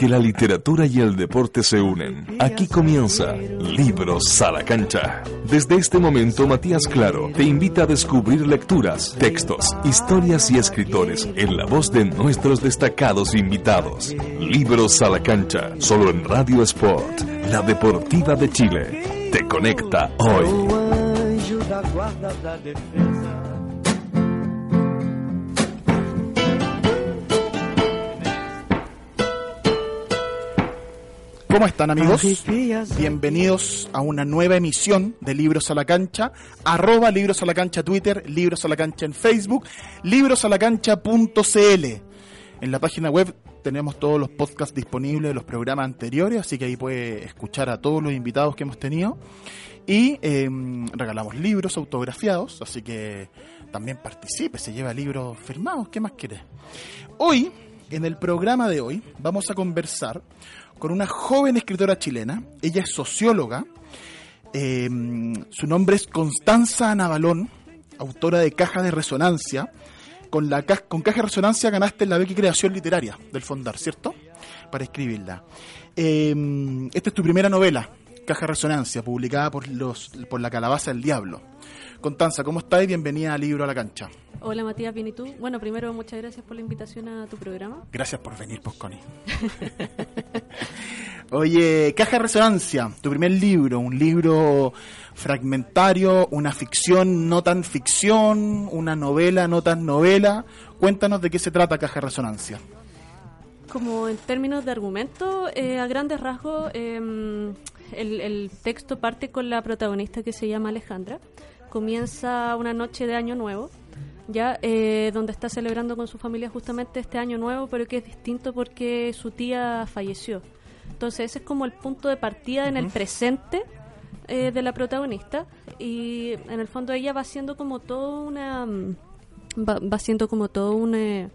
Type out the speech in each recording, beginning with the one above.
Porque la literatura y el deporte se unen. Aquí comienza Libros a la cancha. Desde este momento, Matías Claro te invita a descubrir lecturas, textos, historias y escritores en la voz de nuestros destacados invitados. Libros a la cancha, solo en Radio Sport, la deportiva de Chile. Te conecta hoy. ¿Cómo están amigos? Bienvenidos a una nueva emisión de Libros a la Cancha, arroba Libros a la Cancha Twitter, Libros a la Cancha en Facebook, librosalacancha.cl. En la página web tenemos todos los podcasts disponibles de los programas anteriores, así que ahí puede escuchar a todos los invitados que hemos tenido. Y em, regalamos libros autografiados, así que también participe, se lleva libros firmados, ¿qué más quiere? Hoy, en el programa de hoy, vamos a conversar con una joven escritora chilena. Ella es socióloga. Eh, su nombre es Constanza Navalón, autora de Caja de Resonancia. Con, la, con Caja de Resonancia ganaste la beca creación literaria del Fondar, ¿cierto? Para escribirla. Eh, esta es tu primera novela, Caja de Resonancia, publicada por, los, por la Calabaza del Diablo. Constanza, ¿cómo estás? Bienvenida a Libro a la Cancha. Hola Matías, bien y tú. Bueno, primero muchas gracias por la invitación a tu programa. Gracias por venir, pues Connie. Oye, Caja de Resonancia, tu primer libro, un libro fragmentario, una ficción no tan ficción, una novela no tan novela. Cuéntanos de qué se trata Caja de Resonancia. Como en términos de argumento, eh, a grandes rasgos, em, el, el texto parte con la protagonista que se llama Alejandra. Comienza una noche de Año Nuevo ya eh, donde está celebrando con su familia justamente este año nuevo, pero que es distinto porque su tía falleció. Entonces ese es como el punto de partida en el presente eh, de la protagonista y en el fondo ella va siendo como todo una mm, va, va siendo como todo un eh,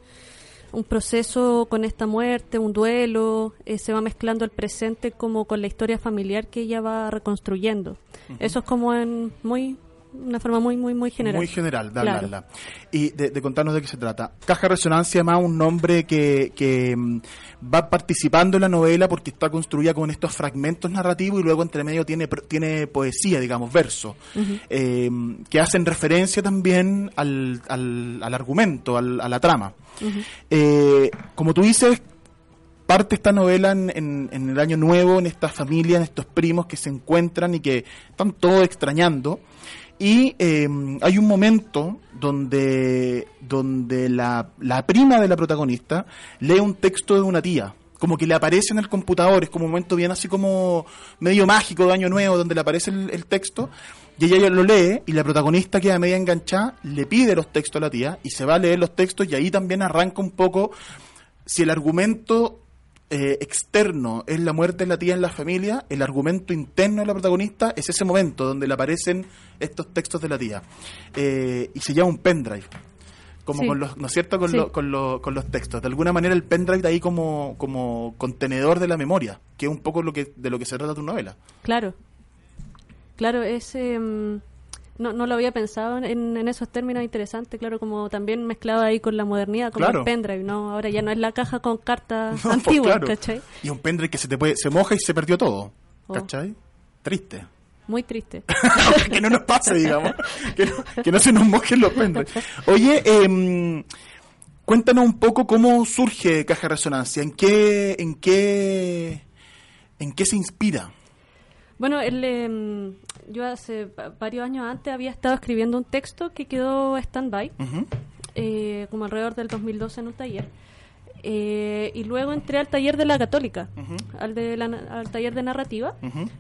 un proceso con esta muerte, un duelo, se va mezclando el presente como con la historia familiar que ella va reconstruyendo. Eso es como en muy una forma muy, muy, muy general. Muy general, dale, Y de, contarnos de qué se trata. Caja Resonancia, además, un nombre que, que mm, va participando en la novela porque está construida con estos fragmentos narrativos y luego entre medio tiene, tiene poesía, digamos, verso, eh, que hacen referencia también al, al, argumento, a la trama. Eh, como tú dices, parte esta novela en, en, el año nuevo, en esta familia, en estos primos que se encuentran y que están todos extrañando. Y eh, hay un momento donde, donde la, la, prima de la protagonista lee un texto de una tía. Como que le aparece en el computador, es como un momento bien así como medio mágico de Año Nuevo, donde le aparece el, texto, y ella lo lee, y la protagonista queda media enganchada, le pide los textos a la tía, y se va a leer los textos, y ahí también arranca un poco si el argumento eh, externo es la muerte de la tía en la familia, el argumento interno de la protagonista es ese momento donde le aparecen estos textos de la tía. Eh, y se llama un pendrive. Como con los, ¿no es cierto? Con, con, con, los textos. De alguna manera el pendrive de ahí como, como contenedor de la memoria, que es un poco lo que, de lo que se trata tu novela. Claro. Claro, es... Em, no, no lo había pensado en, en, esos términos interesantes, claro, como también mezclado ahí con la modernidad, como el pendrive, ¿no? Ahora ya no es la caja con cartas pues, antiguas, ¿cachai? Y un pendrive que se te puede, se moja y se perdió todo, oh. ¿cachai? Triste. Muy triste. que no nos pase, digamos. Que no, que no se nos mojen los pendrives. Oye, eh, cuéntanos un poco cómo surge Caja Resonancia, en qué, en qué, en qué se inspira. Bueno, él, em, yo hace varios años antes había estado escribiendo un texto que quedó stand-by, eh, como alrededor del 2012 en un taller. Eh, y luego entré al taller de la católica, al, de al taller de narrativa,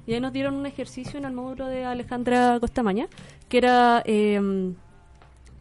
y ahí nos dieron un ejercicio en el módulo de Alejandra Costamaña, que era em,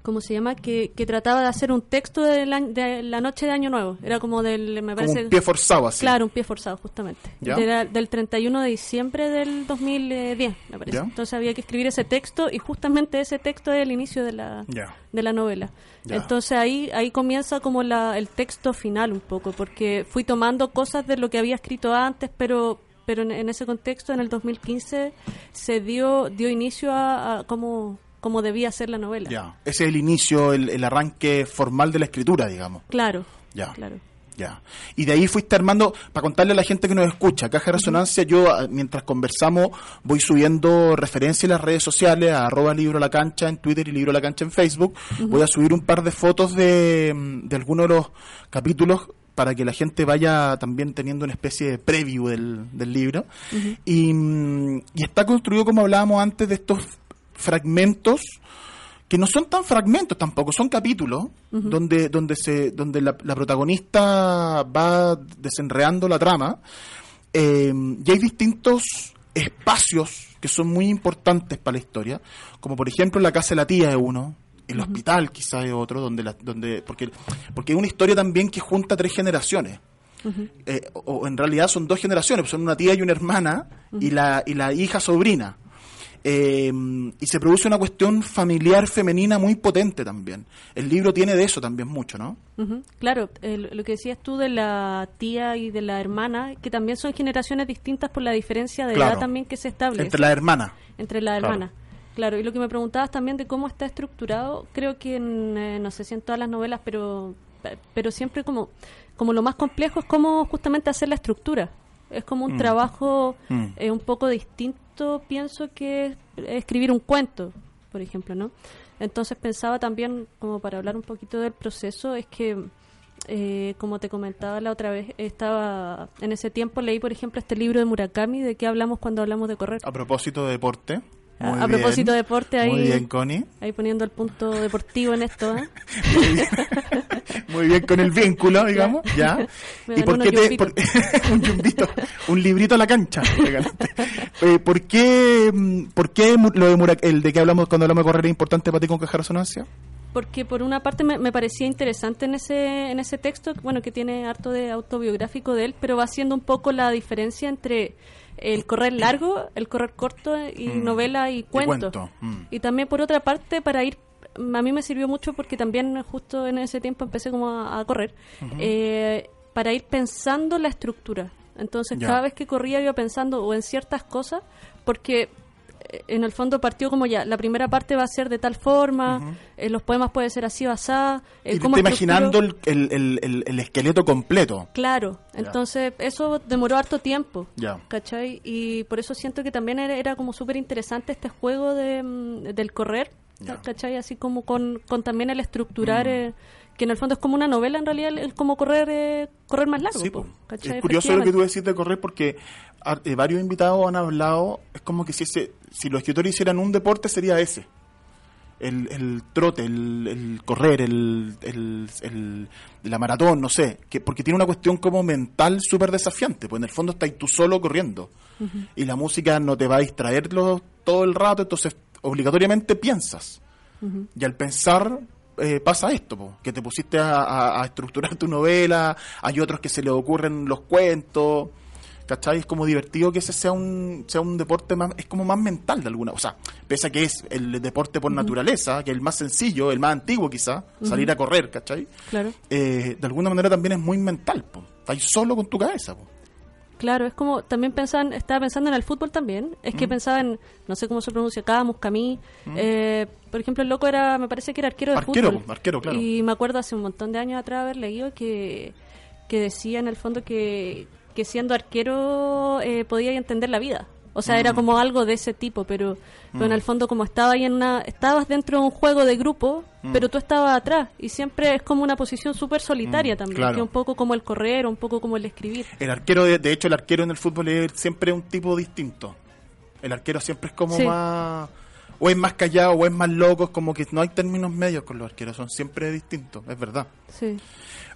¿cómo se llama? Que, que trataba de hacer un texto de la, de la noche de Año Nuevo. Era como del, me Como parece... un pie forzado así. Claro, un pie forzado, justamente. ¿Ya? Era del 31 de diciembre del 2010, me parece. ¿Ya? Entonces había que escribir ese texto y justamente ese texto es el inicio de la, Ya. de la novela. Entonces ahí ahí comienza como la, el texto final un poco, porque fui tomando cosas de lo que había escrito antes, pero pero en, en ese contexto, en el 2015, se dio dio inicio a, a cómo, cómo debía ser la novela. Ya. Ese es el inicio, el, el arranque formal de la escritura, digamos. Claro, Ya. claro. Ya. Y de ahí fuiste armando, para contarle a la gente que nos escucha, Caja de Resonancia, yo ah, mientras conversamos voy subiendo referencias en las redes sociales, a arroba libro la cancha en Twitter y libro la cancha en Facebook. Voy a subir un par de fotos de, mm, de algunos de los capítulos para que la gente vaya también teniendo una especie de preview del, del libro. y, mm, y está construido, como hablábamos antes, de estos fragmentos que no son tan fragmentos tampoco, son capítulos donde, donde, se, donde la, la protagonista va desenreando la trama eh, y hay distintos espacios que son muy importantes para la historia, como por ejemplo la casa de la tía es uno, el hospital quizás es otro, donde la, donde porque porque es una historia también que junta tres generaciones. Eh, o, o en realidad son dos generaciones, pues son una tía y una hermana y la y la hija sobrina. Eh, y se produce una cuestión familiar femenina muy potente también. El libro tiene de eso también mucho, ¿no? Ujú, Claro, el- lo que decías tú de la tía y de la hermana, que también son generaciones distintas por la diferencia de Claro. edad también que se establece Entre la hermana. entre las Claro. hermanas. Claro, y lo que me preguntabas también de cómo está estructurado, creo que en, eh, no sé si en todas las novelas, pero pero siempre como como lo más complejo es cómo justamente hacer la estructura. Es como un trabajo Mm. eh, un poco distinto, pienso, que escribir un cuento, por ejemplo, ¿no? Entonces pensaba también, como para hablar un poquito del proceso, es que, eh, como te comentaba la otra vez, estaba en ese tiempo leí, por ejemplo, este libro de Murakami, de qué hablamos cuando hablamos de correr. A propósito de deporte. A- muy a bien. propósito de deporte, ahí- Muy bien, Connie. Ahí poniendo el punto deportivo en esto, ¿eh? Muy bien con el vínculo, digamos. Ya. Me ¿Y por qué te, por- un yumbito, un librito a la cancha? Eh, ¿Por qué, mm, por qué lo de Murak- el de que hablamos cuando hablamos de correr es importante para ti con Caja de Resonancia? Porque por una parte me, me parecía interesante en ese en ese texto, bueno, que tiene harto de autobiográfico de él, pero va haciendo un poco la diferencia entre el correr largo, el correr corto y Mm. novela y cuento. cuento, mm. Y también por otra parte para ir a mí me sirvió mucho porque también justo en ese tiempo empecé como a, a correr eh, para ir pensando la estructura. Entonces Ya. cada vez que corría iba pensando o en ciertas cosas porque eh, en el fondo partió como ya, la primera parte va a ser de tal forma, eh, los poemas pueden ser así o asá. eh, y te imaginando el, el, el, el- el esqueleto completo. Claro, entonces eso demoró harto tiempo. ¿Cachai? Y por eso siento que también era, era como súper interesante este juego de, mm, del correr. Mm. ¿cachai? Así como con, con también el estructurar, eh, que en el fondo es como una novela, en realidad, el como correr eh, correr más largo. Sí, po, es curioso lo que tú decís de correr porque a- eh, varios invitados han hablado, es como que si ese, si los escritores hicieran un deporte sería ese. El, el trote, el, el correr, el, el, el- la maratón, no sé, que porque tiene una cuestión como mental súper desafiante, pues en el fondo estás tú solo corriendo y la música no te va a distraerlo todo el rato, entonces obligatoriamente piensas. Y al pensar eh, pasa esto, po, que te pusiste a, a- a estructurar tu novela, hay otros que se les ocurren los cuentos, ¿cachai? Es como divertido que ese sea un, sea un deporte más, es como más mental de alguna, o sea, pese a que es el deporte por naturaleza, que es el más sencillo, el más antiguo quizá, salir a correr, ¿cachai? Claro. Eh, de alguna manera también es muy mental, po. estás solo con tu cabeza. Po. Claro, es como también pensaban, estaba pensando en el fútbol también, es Mm. que pensaba en, no sé cómo se pronuncia, Camus, Camí, eh, por ejemplo el loco era, me parece que era arquero de Arquero, fútbol. arquero, claro. Y me acuerdo hace un montón de años atrás haber leído que, que decía en el fondo que, que siendo arquero eh, podía entender la vida. O sea, Mm. era como algo de ese tipo, pero, pero en el fondo como estaba ahí en una, estabas dentro de un juego de grupo, Mm. pero tú estabas atrás y siempre es como una posición súper solitaria también, claro. que un poco como el correr, un poco como el escribir. El arquero, de, de hecho, el arquero en el fútbol es siempre un tipo distinto. El arquero siempre es como Sí. más. O es más callado, o es más loco, es como que no hay términos medios con los arqueros, son siempre distintos, es verdad. Sí.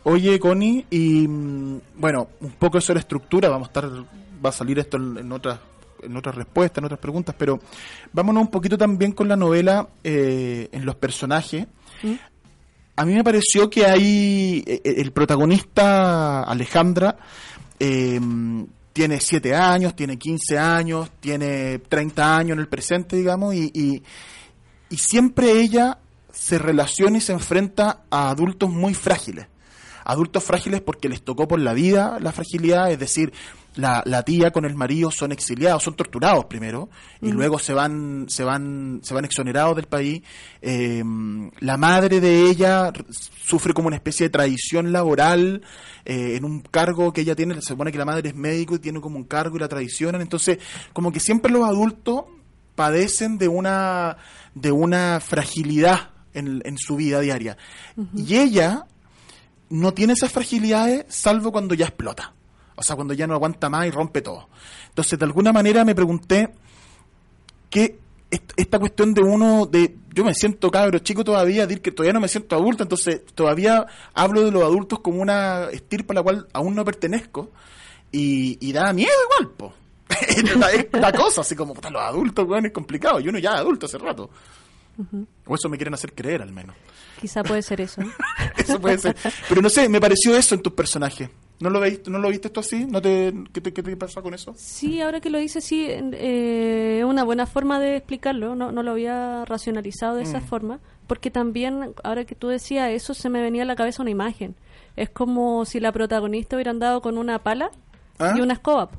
Oye, Connie, y mm, bueno, un poco eso de la estructura, vamos a estar, va a salir esto en, en otras en otras respuestas, en otras preguntas, pero vámonos un poquito también con la novela eh, en los personajes. ¿Mm? A mí me pareció que hay eh, el protagonista Alejandra eh, tiene 7 años, tiene 15 años, tiene 30 años en el presente, digamos, y, y, y siempre ella se relaciona y se enfrenta a adultos muy frágiles. Adultos frágiles porque les tocó por la vida la fragilidad, es decir, la, la tía con el marido son exiliados, son torturados primero y luego se van, se van, se van exonerados del país. Eh, la madre de ella sufre como una especie de traición laboral eh, en un cargo que ella tiene. Se supone que la madre es médico y tiene como un cargo y la traicionan. Entonces, como que siempre los adultos padecen de una de una fragilidad en, en su vida diaria. Y ella no tiene esas fragilidades salvo cuando ya explota. O sea, cuando ya no aguanta más y rompe todo. Entonces, de alguna manera me pregunté que est- esta cuestión de uno, de yo me siento cabro chico todavía, decir que todavía no me siento adulto, entonces todavía hablo de los adultos como una estirpa a la cual aún no pertenezco y, y da miedo igual, po. es la cosa, así como, puta, los adultos, weón, es complicado. Y uno ya adulto hace rato. O eso me quieren hacer creer, al menos. Quizá puede ser eso. Eso puede ser. Pero no sé, me pareció eso en tus personajes. ¿No lo, veis, ¿No lo viste esto así? ¿No te, qué, te, ¿Qué te pasa con eso? Sí, ahora que lo dices, sí, eh, es una buena forma de explicarlo. No, no lo había racionalizado de Mm. esa forma. Porque también, ahora que tú decías eso, se me venía a la cabeza una imagen. Es como si la protagonista hubiera andado con una pala ¿Ah? y una escoba.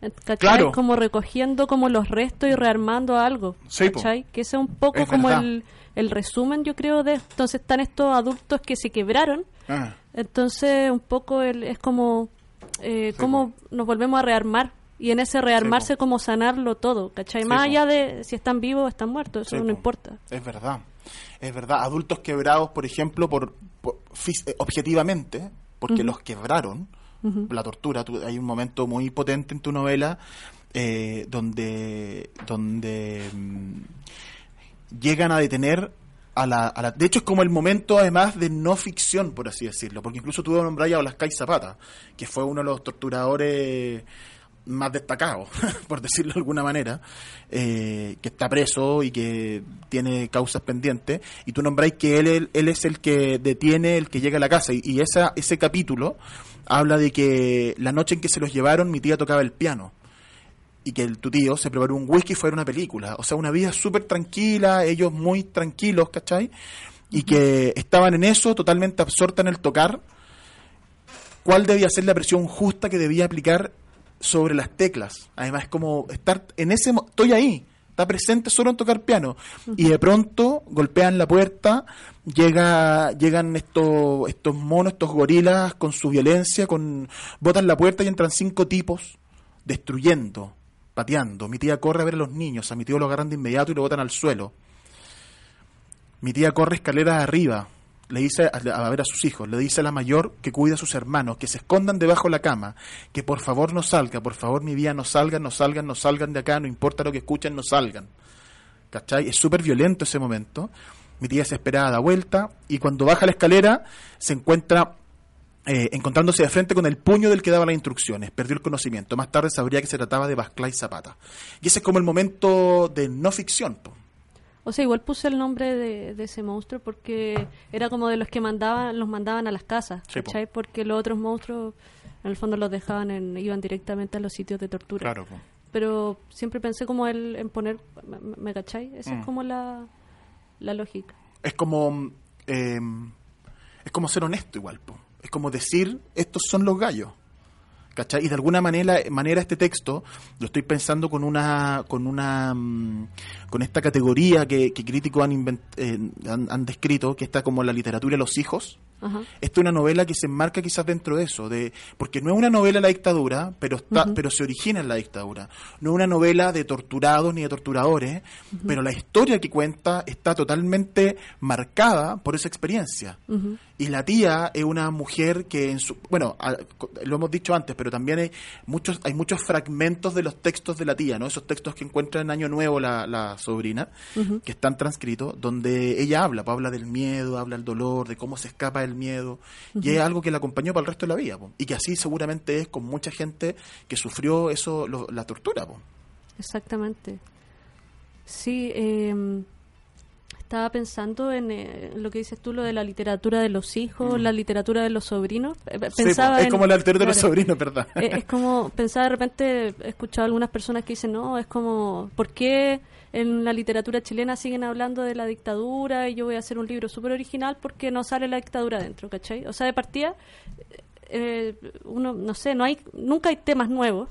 ¿Cachai? Claro. Como recogiendo como los restos y rearmando algo. Sí. Que ese es un poco Es como el, el resumen, yo creo, de... Entonces están estos adultos que se quebraron Ah, entonces, un poco el, es como eh, cómo nos volvemos a rearmar. Y en ese rearmarse, como sanarlo todo, ¿cachai? Sí, Más allá de si están vivos o están muertos, eso Sí, no po. importa. Es verdad. Es verdad. Adultos quebrados, por ejemplo, por, eh, objetivamente, porque los quebraron, la tortura. hay un momento muy potente en tu novela eh, donde, donde mm, llegan a detener a la, a la- De hecho, es como el momento, además, de no ficción, por así decirlo. Porque incluso tuve nombrar a Blascay Zapata, que fue uno de los torturadores más destacados, por decirlo de alguna manera, eh, que está preso y que tiene causas pendientes. Y tú nombráis que él, él, él es el que detiene, el que llega a la casa. Y, y esa, ese capítulo habla de que la noche en que se los llevaron, mi tía tocaba el piano y que tu tío se preparó un whisky y fuera una película. O sea, una vida súper tranquila, ellos muy tranquilos, ¿cachai? Y que estaban en eso, totalmente absorta en el tocar. ¿Cuál debía ser la presión justa que debía aplicar sobre las teclas? Además, como estar en ese... Estoy ahí, está presente solo en tocar piano. Y de pronto golpean la puerta, llega, llegan estos, estos monos, estos gorilas con su violencia, con botan la puerta y entran cinco tipos destruyendo, pateando. Mi tía corre a ver a los niños, a mi tío lo agarran de inmediato y lo botan al suelo. Mi tía corre escaleras arriba, le dice a, ver a sus hijos, le dice a la mayor que cuida a sus hermanos, que se escondan debajo de la cama, que por favor no salga, por favor mi vida no salgan, no salgan, no salgan de acá, no importa lo que escuchen, no salgan. ¿Cachai? Es súper violento ese momento. Mi tía desesperada da vuelta y cuando baja la escalera se encuentra eh, encontrándose de frente con el puño del que daba las instrucciones. Perdió el conocimiento. Más tarde sabría que se trataba de Basclay Zapata. Y ese es como el momento de no ficción. O sea, igual puse el nombre de, de ese monstruo porque era como de los que mandaban, los mandaban a las casas, Sí, po. ¿cachai? Porque los otros monstruos, en el fondo, los dejaban, en, iban directamente a los sitios de tortura. po. Pero siempre pensé como el, en poner, ¿me, me cachai? Esa Mm. es como la, la lógica. Es como. eh, es como ser honesto igual. po. Es como decir, estos son los gallos. ¿Cachai? Y de alguna manera, manera este texto lo estoy pensando con una con una mm, con esta categoría que, que críticos han, invent- eh, han, han descrito, que está como la literatura de los hijos, Ajá. Esta es una novela que se enmarca quizás dentro de eso, de porque no es una novela de la dictadura, pero está, pero se origina en la dictadura. No es una novela de torturados ni de torturadores, pero la historia que cuenta está totalmente marcada por esa experiencia. Y la tía es una mujer que en su bueno, a- lo hemos dicho antes, pero también hay muchos hay muchos fragmentos de los textos de la tía, ¿no? Esos textos que encuentra en Año Nuevo la, la sobrina, que están transcritos, donde ella habla, pues, habla del miedo, habla del dolor, de cómo se escapa del miedo, y es algo que la acompañó para el resto de la vida, po. y que así seguramente es con mucha gente que sufrió eso, lo- la tortura, po. exactamente. Sí, eh, estaba pensando en eh, lo que dices tú, lo de la literatura de los hijos, la literatura de los sobrinos. Eh, Sí, Pensaba es en- como la literatura de los claro. sobrinos, ¿verdad? Eh, es como pensaba de repente, he escuchado algunas personas que dicen, no, es como, ¿por qué en la literatura chilena siguen hablando de la dictadura y yo voy a hacer un libro súper original porque no sale la dictadura dentro, ¿cachai? O sea, de partida, eh, uno, no sé, no hay, nunca hay temas nuevos,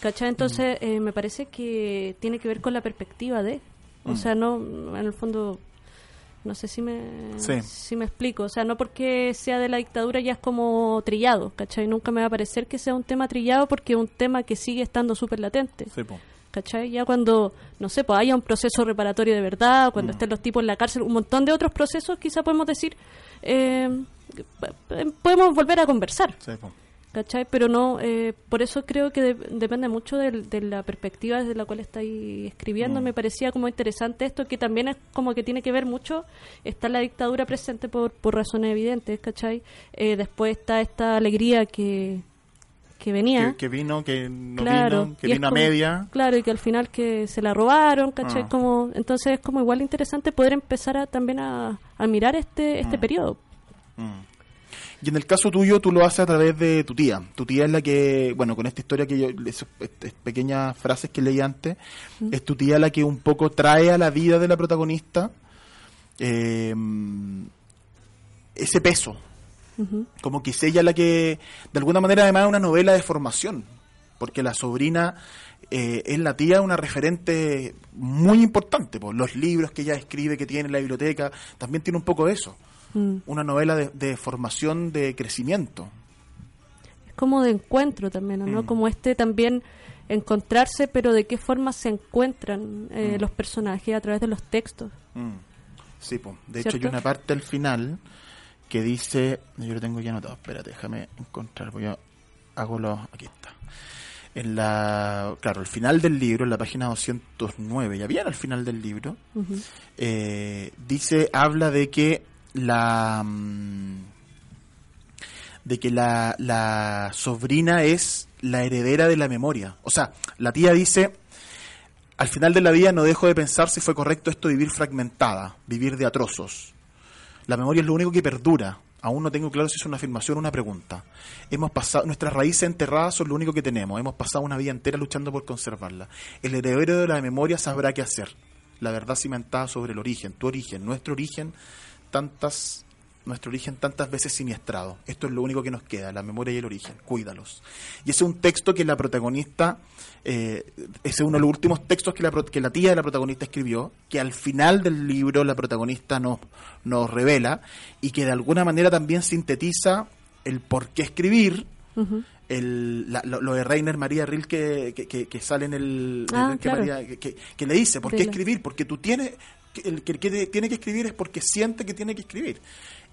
¿cachai? Entonces, eh, me parece que tiene que ver con la perspectiva de, o sea, no, en el fondo... No sé si me, Sí. si me explico. O sea, no porque sea de la dictadura ya es como trillado, ¿cachai? Nunca me va a parecer que sea un tema trillado porque es un tema que sigue estando súper latente. Sí, po. ¿Cachai? Ya cuando, no sé, pues haya un proceso reparatorio de verdad, Mm. cuando estén los tipos en la cárcel, un montón de otros procesos, quizá podemos decir, eh, podemos volver a conversar. Sí, po. ¿Cachai? Pero no, eh, por eso creo que de- depende mucho de, la perspectiva desde la cual estáis escribiendo. Mm. Me parecía como interesante esto, que también es como que tiene que ver mucho, está la dictadura presente por, por razones evidentes, ¿cachai? Eh, después está esta alegría que, que venía. Que, que vino, que no Claro, vino, que vino a media. Claro, y que al final que se la robaron, ¿cachai? Ah. Como, entonces es como igual interesante poder empezar a, también a, a mirar este, este periodo. Mm. Y en el caso tuyo, tú lo haces a través de tu tía. Tu tía es la que, bueno, con esta historia que yo, esas pequeñas frases que leí antes, es tu tía la que un poco trae a la vida de la protagonista eh, ese peso. Como que es ella la que, de alguna manera, además es una novela de formación, porque la sobrina eh, es la tía una referente muy importante, por los libros que ella escribe, que tiene en la biblioteca, también tiene un poco de eso, Mm. una novela de, de formación, de crecimiento. Es como de encuentro también, ¿no? Mm. Como este también encontrarse, pero de qué forma se encuentran eh, Mm. los personajes a través de los textos. Sí, po. de hecho hay una parte al final que dice, yo lo tengo ya anotado, espérate, déjame encontrar, porque yo hago los, aquí está. En la, claro, el final del libro, en la página 209, ya bien al final del libro, eh, dice, habla de que la mm, de que la, la sobrina es la heredera de la memoria. O sea, la tía dice, al final de la vida no dejo de pensar si fue correcto esto vivir fragmentada, vivir de atrozos. La memoria es lo único que perdura. Aún no tengo claro si es una afirmación o una pregunta. Hemos pasado, nuestras raíces enterradas son lo único que tenemos. Hemos pasado una vida entera luchando por conservarla. El heredero de la memoria sabrá qué hacer. La verdad cimentada sobre el origen, tu origen, nuestro origen, tantas, nuestro origen tantas veces siniestrado. Esto es lo único que nos queda, la memoria y el origen. Cuídalos. Y ese es un texto que la protagonista, eh, ese es uno de los últimos textos que la, que la tía de la protagonista escribió, que al final del libro la protagonista nos, nos revela y que de alguna manera también sintetiza el por qué escribir, el, la- lo, lo de Rainer María Rilke que, que, que sale en el Ah, que, claro. María- que- le dice por qué escribir porque tú tienes que- el que, tiene que escribir es porque siente que tiene que escribir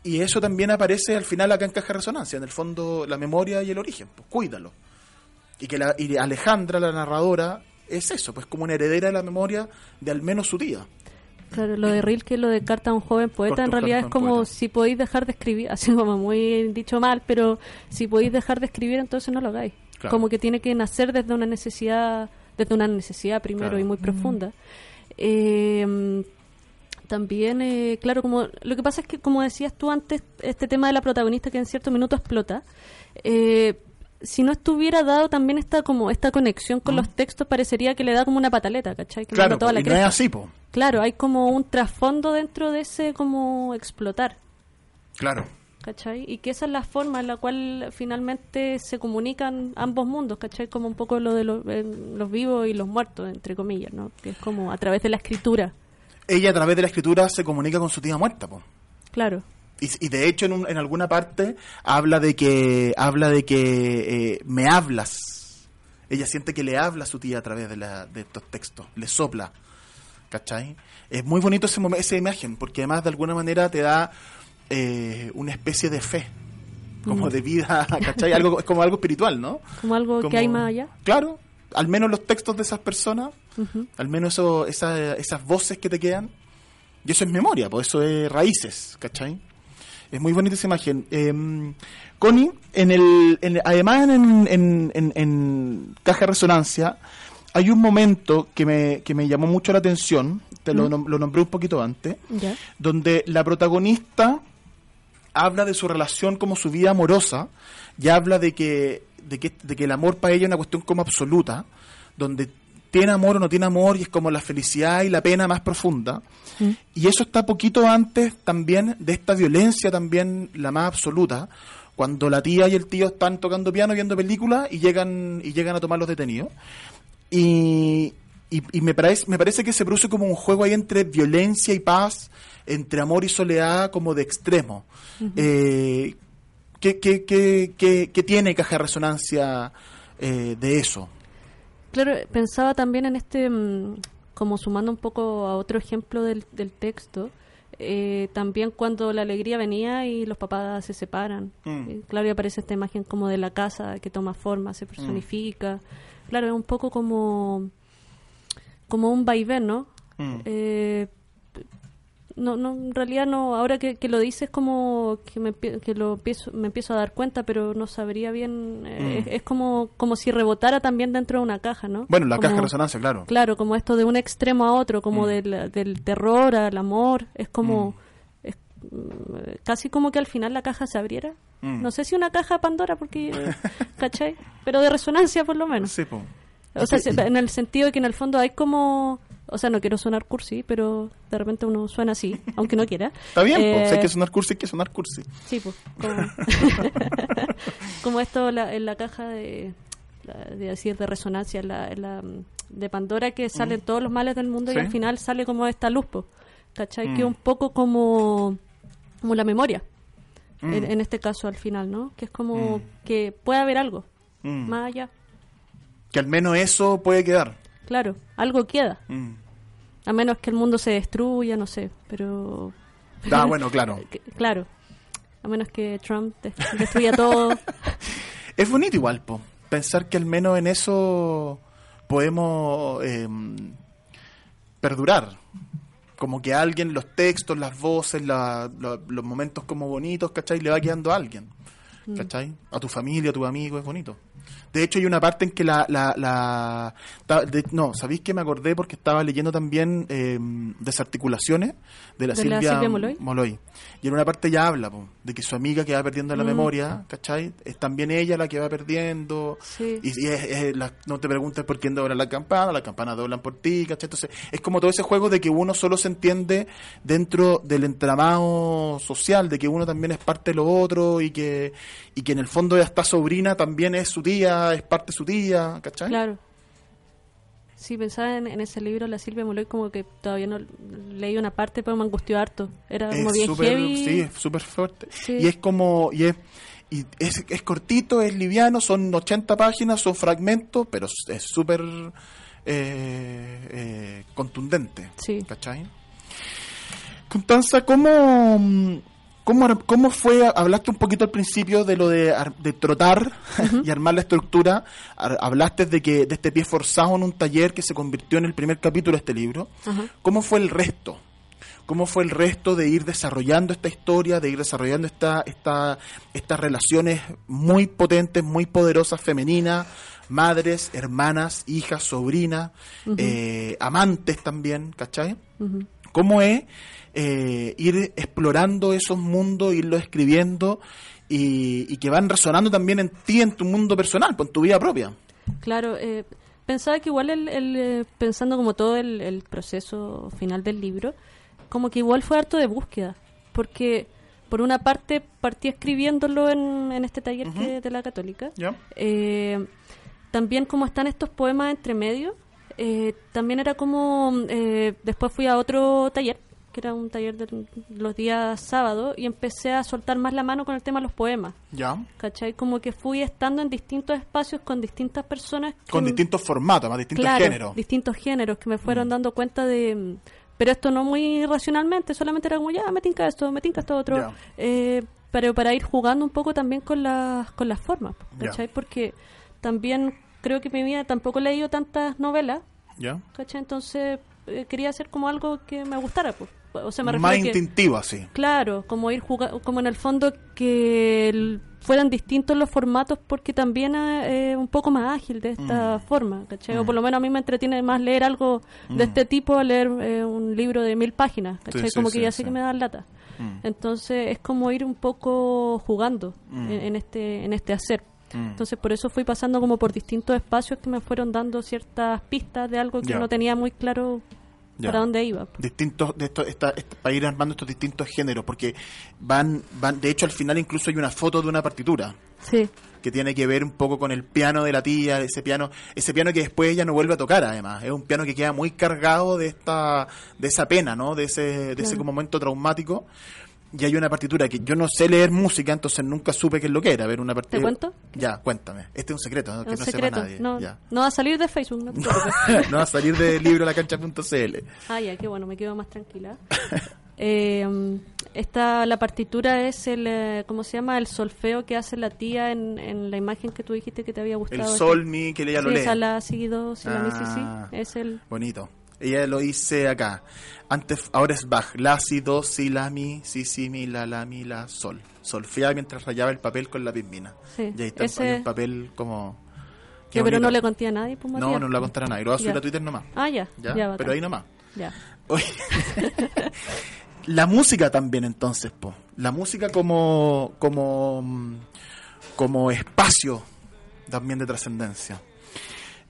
y eso también aparece al final acá en Caja de Resonancia en el fondo la memoria y el origen pues cuídalo y que la, y Alejandra la narradora es eso pues como una heredera de la memoria de al menos su tía Claro, lo de Rilke, lo de Carta a un joven poeta, en realidad es como poeta. si podéis dejar de escribir, así como muy dicho mal, pero si podéis dejar de escribir, entonces no lo hagáis. Claro. Como que tiene que nacer desde una necesidad, desde una necesidad primero Claro. y muy profunda. Eh, también, eh, claro, como lo que pasa es que, como decías tú antes, este tema de la protagonista que en cierto minuto explota, eh, si no estuviera dado también esta como esta conexión con los textos, parecería que le da como una pataleta, ¿cachai? Que claro da toda po, la y no es así po. Claro, hay como un trasfondo dentro de ese como explotar, claro ¿cachai? Y que esa es la forma en la cual finalmente se comunican ambos mundos, ¿cachai? Como un poco lo de los, eh, los vivos y los muertos, entre comillas, ¿no? Que es como a través de la escritura, ella a través de la escritura se comunica con su tía muerta po. claro. Y, y de hecho en, un- en alguna parte habla de que habla de que eh, me hablas. Ella siente que le habla a su tía a través de, la, de estos textos, le sopla. ¿Cachai? Es muy bonito ese esa imagen, porque además de alguna manera te da eh, una especie de fe, como de vida, ¿cachai? Algo, es como algo espiritual, ¿no? Como algo Como- que hay más allá. Claro, al menos los textos de esas personas, al menos eso, esa- esas voces que te quedan, y eso es memoria, pues eso es raíces, ¿cachai? Es muy bonita esa imagen. Eh, Connie, en el, en- además en, en, en- Caja de Resonancia, hay un momento que me, que me llamó mucho la atención, te lo, nom- lo nombré un poquito antes, donde la protagonista habla de su relación como su vida amorosa y habla de que, de que, de que el amor para ella es una cuestión como absoluta, donde tiene amor o no tiene amor y es como la felicidad y la pena más profunda. Y eso está poquito antes también de esta violencia también la más absoluta, cuando la tía y el tío están tocando piano viendo películas y llegan y llegan a tomar los detenidos. Y, y, y me, parece, me parece que se produce como un juego ahí entre violencia y paz, entre amor y soledad, como de extremo. Eh, ¿qué, qué, qué, qué- qué tiene caja de resonancia eh, de eso? Claro, pensaba también en este, mm, como sumando un poco a otro ejemplo del, del texto, eh, también cuando la alegría venía y los papás se separan. Mm. Eh, claro, y aparece esta imagen como de la casa que toma forma, se personifica. Claro, es un poco como, como un vaivén, ¿no? Mm. Eh, no, no, en realidad no, ahora que, que lo dices como que me, que lo empiezo, me empiezo a dar cuenta, pero no sabría bien, eh, Mm. es, es como, como si rebotara también dentro de una caja, ¿no? Bueno, la Como- caja de resonancia, claro. Claro, como esto de un extremo a otro, como Mm. del, del terror al amor, es como, es, mm, casi como que al final la caja se abriera. No sé si una caja Pandora, porque, ¿cachai? Pero de resonancia por lo menos. Sí, po. O sea, se- en el sentido de que en el fondo hay como... O sea, no quiero sonar cursi, pero de repente uno suena así, aunque no quiera. Está bien, po. Eh, si hay que sonar cursi, hay que sonar cursi. Sí, pues. Como, como esto la- en la caja de, decir de resonancia, en la, en la, mm, de Pandora, que salen todos los males del mundo Sí. y al final sale como esta luz, po, ¿cachai? Mm. Que es un poco como, como la memoria, Mm. en, en este caso al final, ¿no? Que es como Mm. que puede haber algo Mm. más allá. Que al menos eso puede quedar. Claro, algo queda. Mm. A menos que el mundo se destruya, no sé, pero... Ah, bueno, claro. claro. A menos que Trump des- destruya todo. Es bonito igual, po. Pensar que al menos en eso podemos eh, perdurar. Como que a alguien los textos, las voces, la- la- los momentos como bonitos, ¿cachai? Le va quedando a alguien. ¿Cachai? A tu familia, a tu amigo, es bonito. De hecho, hay una parte en que la... la, la- ta- de- no, ¿sabéis que me acordé? Porque estaba leyendo también eh, Desarticulaciones de la ¿De la Silvia, Silvia Moloy? Y en una parte ya habla po, de que su amiga que va perdiendo la Mm. memoria, ¿cachai? Es también ella la que va perdiendo. Sí. Y, y es- es la- no te preguntes por quién dobla la campana, las campanas doblan por ti, ¿cachai? Entonces, es como todo ese juego de que uno solo se entiende dentro del entramado social, de que uno también es parte de lo otro y que, y que en el fondo esta sobrina también es su tía, es parte de su tía, ¿cachai? Claro. Sí, pensaba en, en ese libro, La Silvia Moloy, como que todavía no leí una parte, pero me angustió harto. Era como es bien súper heavy. sí, es súper fuerte Sí. y es como y es y es, es cortito es liviano son 80 páginas son fragmentos pero es- es súper eh, eh, contundente Sí. ¿cachai? Constanza ¿cómo mm, ¿Cómo, ¿Cómo fue? Hablaste un poquito al principio de lo de, de trotar y armar la estructura. Hablaste de que de este pie forzado en un taller que se convirtió en el primer capítulo de este libro. ¿Cómo fue el resto? ¿Cómo fue el resto de ir desarrollando esta historia, de ir desarrollando esta, esta, estas relaciones muy potentes, muy poderosas, femeninas, madres, hermanas, hijas, sobrinas, eh, amantes también, ¿cachai? ¿Cómo es eh, ir explorando esos mundos, irlos escribiendo y, y que van resonando también en ti, en tu mundo personal, pues, en tu vida propia? Claro, eh, pensaba que igual, el, el, eh, pensando como todo el, el proceso final del libro, como que igual fue harto de búsqueda, porque por una parte partí escribiéndolo en, en este taller que, de la católica. Eh, también como están estos poemas entre medio, eh, también era como, eh, después fui a otro taller, que era un taller de los días sábados, y empecé a soltar más la mano con el tema de los poemas. ¿Ya? ¿Cachai? Como que fui estando en distintos espacios con distintas personas. que Con distintos formatos, más distintos claro, géneros. distintos géneros que me fueron dando cuenta de... mm, Pero esto no muy racionalmente, solamente era como, ya, me tinca esto, me tinca esto otro. Eh, pero para ir jugando un poco también con las, con las formas. ¿cachai? Porque también creo que en mi vida tampoco he leído tantas novelas, ¿Ya? ¿cachai? Entonces eh, quería hacer como algo que me gustara, pues. O sea, me Más a que- instintivo, así. Claro, como ir jugando, como en el fondo que el- fueran distintos los formatos porque también es un poco más ágil de esta Mm. forma, ¿cachai? O por lo menos a mí me entretiene más leer algo de este tipo a leer eh, un libro de mil páginas, ¿cachai? Mm. sí, como que sí, ya sí. sé que me da lata. Mm. Entonces es como ir un poco jugando en, en este en este hacer. Mm. Entonces por eso fui pasando como por distintos espacios que me fueron dando ciertas pistas de algo que no tenía muy claro Ya. para dónde iba. distintos de esto, esta- esta- para ir armando estos distintos géneros porque van van de hecho al final incluso hay una foto de una partitura Sí. que tiene que ver un poco con el piano de la tía ese piano ese piano que después ella no vuelve a tocar además es un piano que queda muy cargado de esta de esa pena no de ese de ese como momento traumático y hay una partitura que yo no sé leer música entonces nunca supe qué es lo que era ver una partitura ¿Te cuento? ya cuéntame este es un secreto ¿no? que un no secreto. sepa nadie no, ya. no va a salir de Facebook, no no va a salir de libro la cancha.cl Ah, ya, qué bueno, me quedo más tranquila. Eh, esta, la partitura es el, eh, ¿cómo se llama? El solfeo que hace la tía en, en la imagen que tú dijiste que te había el gustado. sol mi que ella lo sí, lee esa la seguido, si la mi, sí, sí. Ah. Es el, Bonito. Ella lo hice acá. Antes, ahora es Bach. La, si, do, si, la, mi, si, si, mi, la, la, mi, la, sol. Solfeaba mientras rayaba el papel con la pismina. Sí, Y ahí está ese- un papel como... pero no le conté a nadie, pues, No, no lo va a nadie. Lo va a subir a Twitter nomás. Ah, ya, ¿Ya? ya. Pero ahí nomás. Ya. Oye, la música también entonces, po. La música como como como espacio también de trascendencia.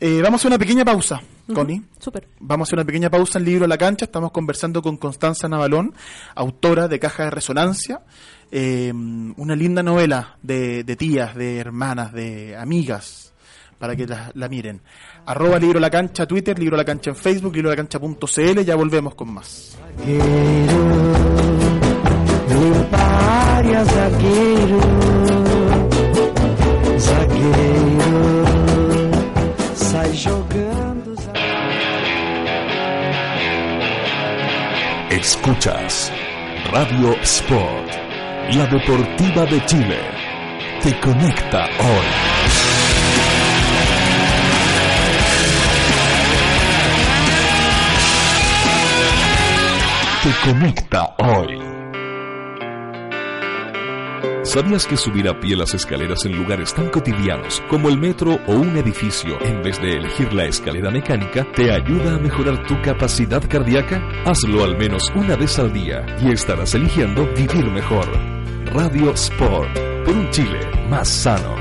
Eh, vamos a hacer una pequeña pausa, Connie. Súper. Vamos a hacer una pequeña pausa en Libro La Cancha. Estamos conversando con Constanza Navalón, autora de Caja de Resonancia. eh, una linda novela de, de tías, de hermanas, de amigas, para que la, la miren. Arroba Libro La Cancha Twitter, Libro La Cancha en Facebook, Libro La Cancha.cl. Ya volvemos con más. Escuchas Radio Sport, la deportiva de Chile. Te conecta hoy. Te conecta hoy. ¿Sabías que subir a pie las escaleras en lugares tan cotidianos como el metro o un edificio en vez de elegir la escalera mecánica te ayuda a mejorar tu capacidad cardíaca? Hazlo al menos una vez al día y estarás eligiendo vivir mejor. Radio Sport, por un Chile más sano.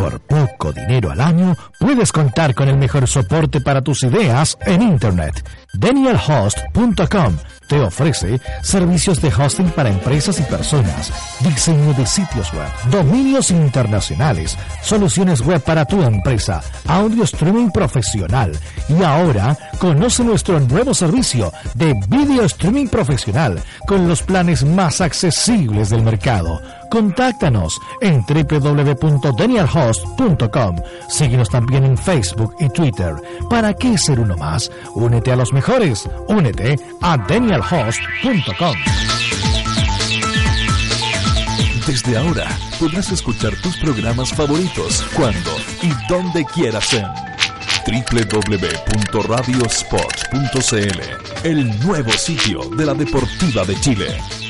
Por poco dinero al año, puedes contar con el mejor soporte para tus ideas en Internet. DanielHost.com te ofrece servicios de hosting para empresas y personas, diseño de sitios web, dominios internacionales, soluciones web para tu empresa, audio streaming profesional y ahora conoce nuestro nuevo servicio de video streaming profesional con los planes más accesibles del mercado. Contáctanos en www.danielhost.com. Síguenos también en Facebook y Twitter. ¿Para qué ser uno más? Únete a los mejores. Únete a danielhost.com. Desde ahora podrás escuchar tus programas favoritos cuando y donde quieras en www.radiosport.cl, el nuevo sitio de la Deportiva de Chile.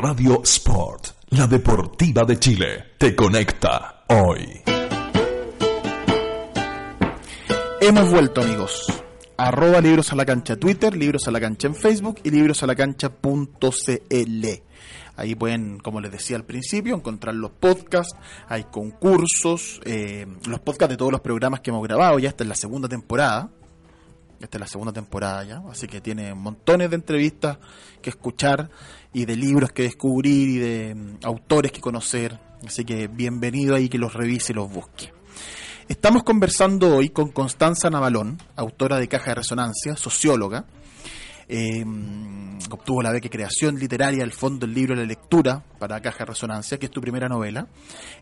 Radio Sport, la deportiva de Chile, te conecta hoy. Hemos vuelto, amigos. Arroba Libros a la Cancha Twitter, Libros a la Cancha en Facebook y librosalacancha.cl. Ahí pueden, como les decía al principio, encontrar los podcasts, hay concursos, eh, los podcasts de todos los programas que hemos grabado, ya esta es la segunda temporada. Esta es la segunda temporada ya, así que tiene montones de entrevistas que escuchar y de libros que descubrir y de mm, autores que conocer. Así que bienvenido ahí que los revise y los busque. Estamos conversando hoy con Constanza Navalón, autora de Caja de Resonancia, socióloga. Eh, obtuvo la beca Creación Literaria del Fondo del Libro de la Lectura para Caja de Resonancia, que es tu primera novela.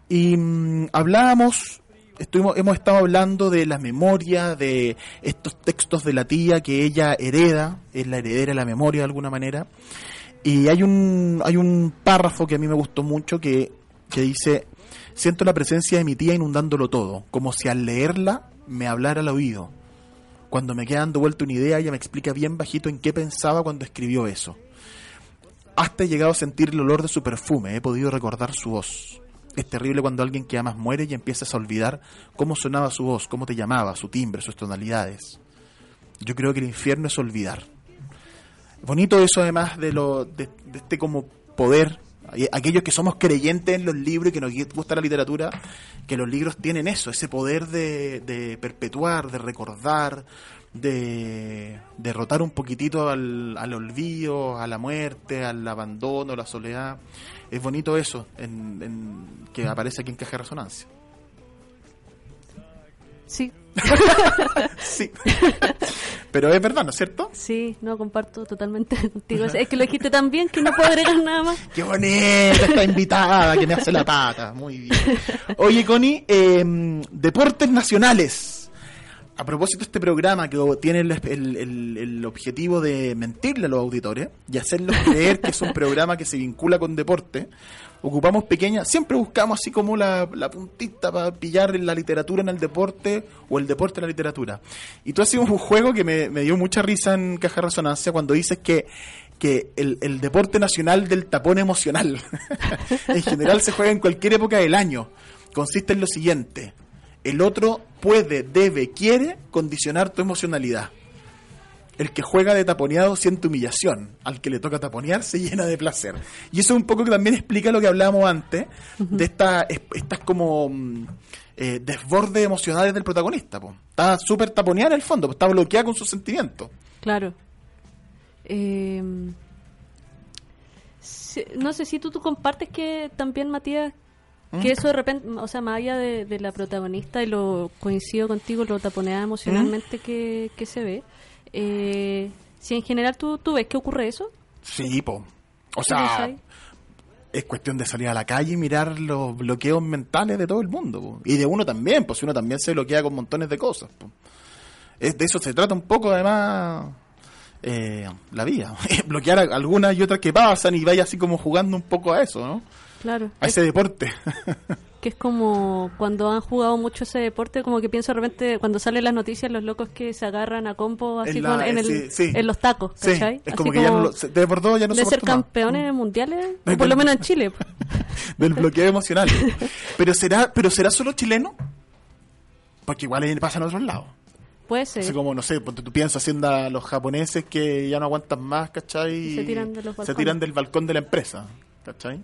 Y mm, hablábamos estuvimos, hemos estado hablando de la memoria, de estos textos de la tía que ella hereda, es la heredera de la memoria de alguna manera. Y hay un, hay un párrafo que a mí me gustó mucho que, que dice, siento la presencia de mi tía inundándolo todo, como si al leerla me hablara al oído. Cuando me queda dando vuelta una idea, ella me explica bien bajito en qué pensaba cuando escribió eso. Hasta he llegado a sentir el olor de su perfume, he podido recordar su voz. Es terrible cuando alguien que amas muere y empiezas a olvidar cómo sonaba su voz, cómo te llamaba, su timbre, sus tonalidades. Yo creo que el infierno es olvidar. Bonito eso además de, lo, de, de este como poder, aquellos que somos creyentes en los libros y que nos gusta la literatura, que los libros tienen eso, ese poder de, de perpetuar, de recordar, de derrotar un poquitito al, al, olvido, a la muerte, al abandono, a la soledad. Es bonito eso en, en, que aparece aquí en Caja de Resonancia. Sí. sí. Pero es verdad, ¿no es cierto? Sí, no, comparto totalmente contigo. Es que lo dijiste tan bien que no puedo agregar nada más. ¡Qué bonita esta invitada que me hace la pata! Muy bien. Oye, Connie, eh, deportes nacionales a propósito de este programa que tiene el, el, el, el, objetivo de mentirle a los auditores y hacerlos creer que es un programa que se vincula con deporte, ocupamos pequeñas, siempre buscamos así como la, la puntita para pillar la literatura en el deporte o el deporte en la literatura. Y tú hacías un juego que me, me dio mucha risa en Caja Resonancia cuando dices que que el, el, deporte nacional del tapón emocional en general se juega en cualquier época del año. Consiste en lo siguiente el otro puede, debe, quiere condicionar tu emocionalidad. El que juega de taponeado siente humillación. Al que le toca taponear se llena de placer. Y eso un poco que también explica lo que hablábamos antes, uh -huh. de esta, estas como eh, desbordes emocionales del protagonista. Po. Está súper taponeada en el fondo, está bloqueada con sus sentimientos. Claro. Eh, no sé si tú, tú compartes que también, Matías, que eso de repente, o sea, más allá de, de, la protagonista, y lo coincido contigo, lo taponeada emocionalmente ¿Mm? que, que, se ve, eh, si en general tú, tú ves que ocurre eso. Sí, po. O sea, es cuestión de salir a la calle y mirar los bloqueos mentales de todo el mundo. Po. Y de uno también, pues uno también se bloquea con montones de cosas. Po. Es, de eso se trata un poco, además, eh, la vida. Bloquear algunas y otras que pasan y vaya así como jugando un poco a eso, ¿no? Claro. A ese deporte. que es como cuando han jugado mucho ese deporte, como que pienso de repente cuando salen las noticias los locos que se agarran a compo así en, la, con, en, el, sí, sí. en los tacos, ¿cachai? Sí, es como así que ya no de por todo ya no De ser campeones más. mundiales, o por lo menos en Chile. Del bloqueo emocional. pero será pero será solo chileno? Porque igual pasa en otros lados. Puede ser. Así como, no sé, tú piensas haciendo a los japoneses que ya no aguantan más, ¿cachai? Y se tiran de los Se tiran del balcón de la empresa, ¿cachai?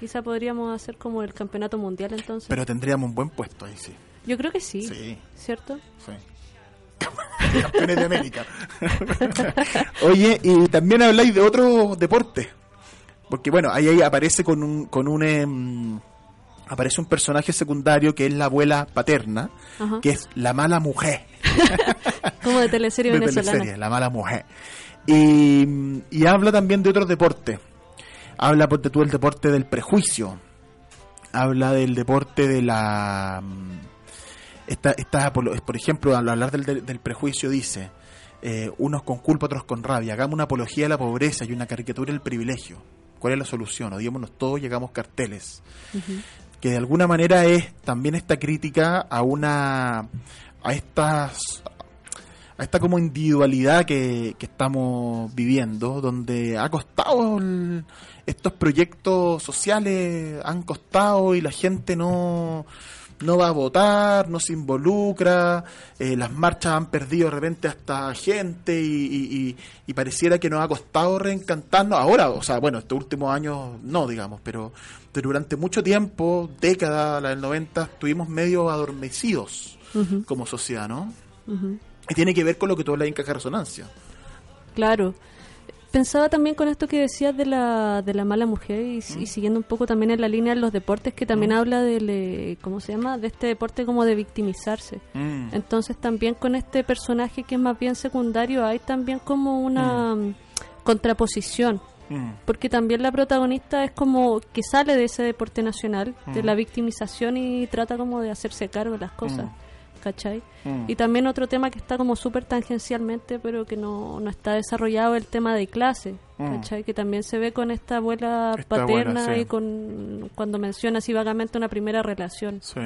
Quizá podríamos hacer como el campeonato mundial entonces. Pero tendríamos un buen puesto ahí, sí. Yo creo que sí, Sí, ¿cierto? sí. Campeones de América. Oye, y también habláis de otros deportes. Porque bueno, ahí, ahí aparece con un, con un em, aparece un personaje secundario que es la abuela paterna, Ajá. que es la mala mujer. Como de teleserie de venezolana. teleserie, la mala mujer. Y, y habla también de otros deportes. Habla, ponte tú, el deporte del prejuicio. Habla del deporte de la... mm, Esta, esta, por lo- por ejemplo, al hablar del, del- del prejuicio dice, eh, unos con culpa, otros con rabia. Hagamos una apología de la pobreza y una caricatura del privilegio. ¿Cuál es la solución? Odiémonos todos, llegamos carteles que de alguna manera es también esta crítica a una a estas a esta como individualidad que, que estamos viviendo donde ha costado el- estos proyectos sociales han costado y la gente no no va a votar, no se involucra, eh, las marchas han perdido de repente hasta gente y, y- y- y pareciera que nos ha costado reencantarnos. Ahora, o sea, bueno, estos últimos años no, digamos, pero, pero durante mucho tiempo, década, la del 90, estuvimos medio adormecidos como sociedad, ¿no? ujú. Y tiene que ver con lo que tú hablas en Caja Resonancia. Claro. Pensaba también con esto que decías de la, de la mala mujer y, y siguiendo un poco también en la línea de los deportes que también habla del, eh, ¿cómo se llama? De este deporte como de victimizarse. Mm. Entonces también con este personaje que es más bien secundario hay también como una mm, contraposición. Mm. Porque también la protagonista es como que sale de ese deporte nacional, de Mm. la victimización y trata como de hacerse cargo de las cosas. ¿Cachai? Mm. Y también otro tema que está como súper tangencialmente, pero que no, no está desarrollado, el tema de clase, Mm. ¿cachai? Que también se ve con esta abuela paterna sí. y con cuando menciona así vagamente una primera relación, Sí.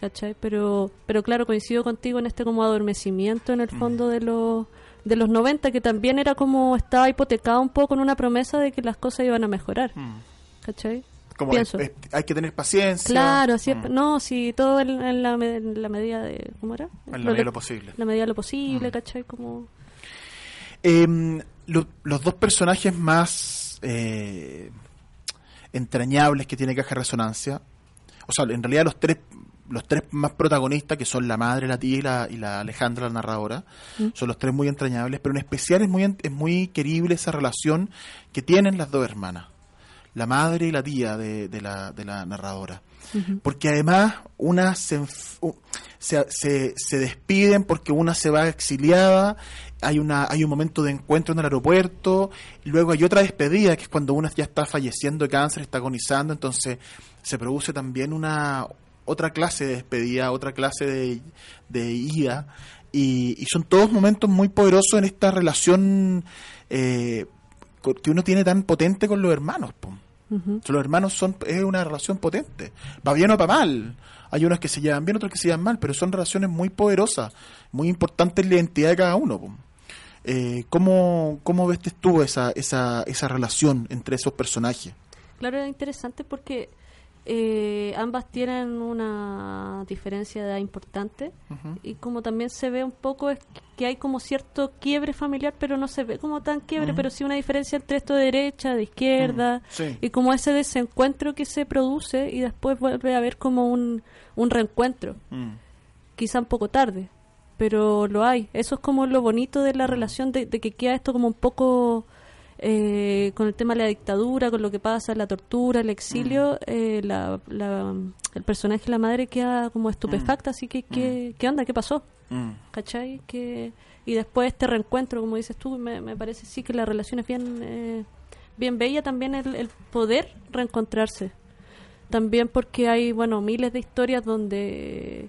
¿cachai? Pero, pero claro, coincido contigo en este como adormecimiento en el Mm. fondo de los de los 90, que también era como estaba hipotecado un poco en una promesa de que las cosas iban a mejorar. ¿cachai? Como Pienso. es- es- hay que tener paciencia. Claro. Mm. No, sí, todo en, en la, en la medida de... ¿Cómo era? En la Lo medida de lo posible. la medida de lo posible, Mm. ¿cachai? Como... Lo- los dos personajes más eh, entrañables que tiene Caja Resonancia, o sea, en realidad los tres los tres más protagonistas, que son la madre, la tía y la, y la Alejandra, la narradora, Mm. son los tres muy entrañables, pero en especial es muy, es muy querible esa relación que tienen las dos hermanas, la madre y la tía de, de la, de la narradora porque además una se, se, se, se despiden porque una se va exiliada, hay una hay un momento de encuentro en el aeropuerto, luego hay otra despedida que es cuando una ya está falleciendo de cáncer, está agonizando, entonces se produce también una otra clase de despedida, otra clase de, de ida, y, y son todos momentos muy poderosos en esta relación eh, que uno tiene tan potente con los hermanos. po. Los hermanos son es una relación potente, para bien o para mal. Hay unos que se llevan bien, otros que se llevan mal, pero son relaciones muy poderosas, muy importantes en la identidad de cada uno. Eh, ¿cómo, ¿Cómo ves tú esa, esa, esa relación entre esos personajes? Claro, era interesante porque eh, ambas tienen una diferencia de edad importante y como también se ve un poco es que hay como cierto quiebre familiar, pero no se ve como tan quiebre, pero sí una diferencia entre esto de derecha, de izquierda, Sí. y como ese desencuentro que se produce y después vuelve a haber como un, un reencuentro. Mm. quizá un poco tarde, pero lo hay. Eso es como lo bonito de la relación, de, de que queda esto como un poco eh, con el tema de la dictadura, con lo que pasa, la tortura, el exilio, eh, la, la- el personaje, la madre, queda como estupefacta, así que, ¿qué, ¿qué onda? ¿Qué pasó? Mm. ¿Cachai? Que, y después este reencuentro, como dices tú, me, me parece sí que la relación es bien, eh, bien bella también el, el poder reencontrarse. También porque hay, bueno, miles de historias donde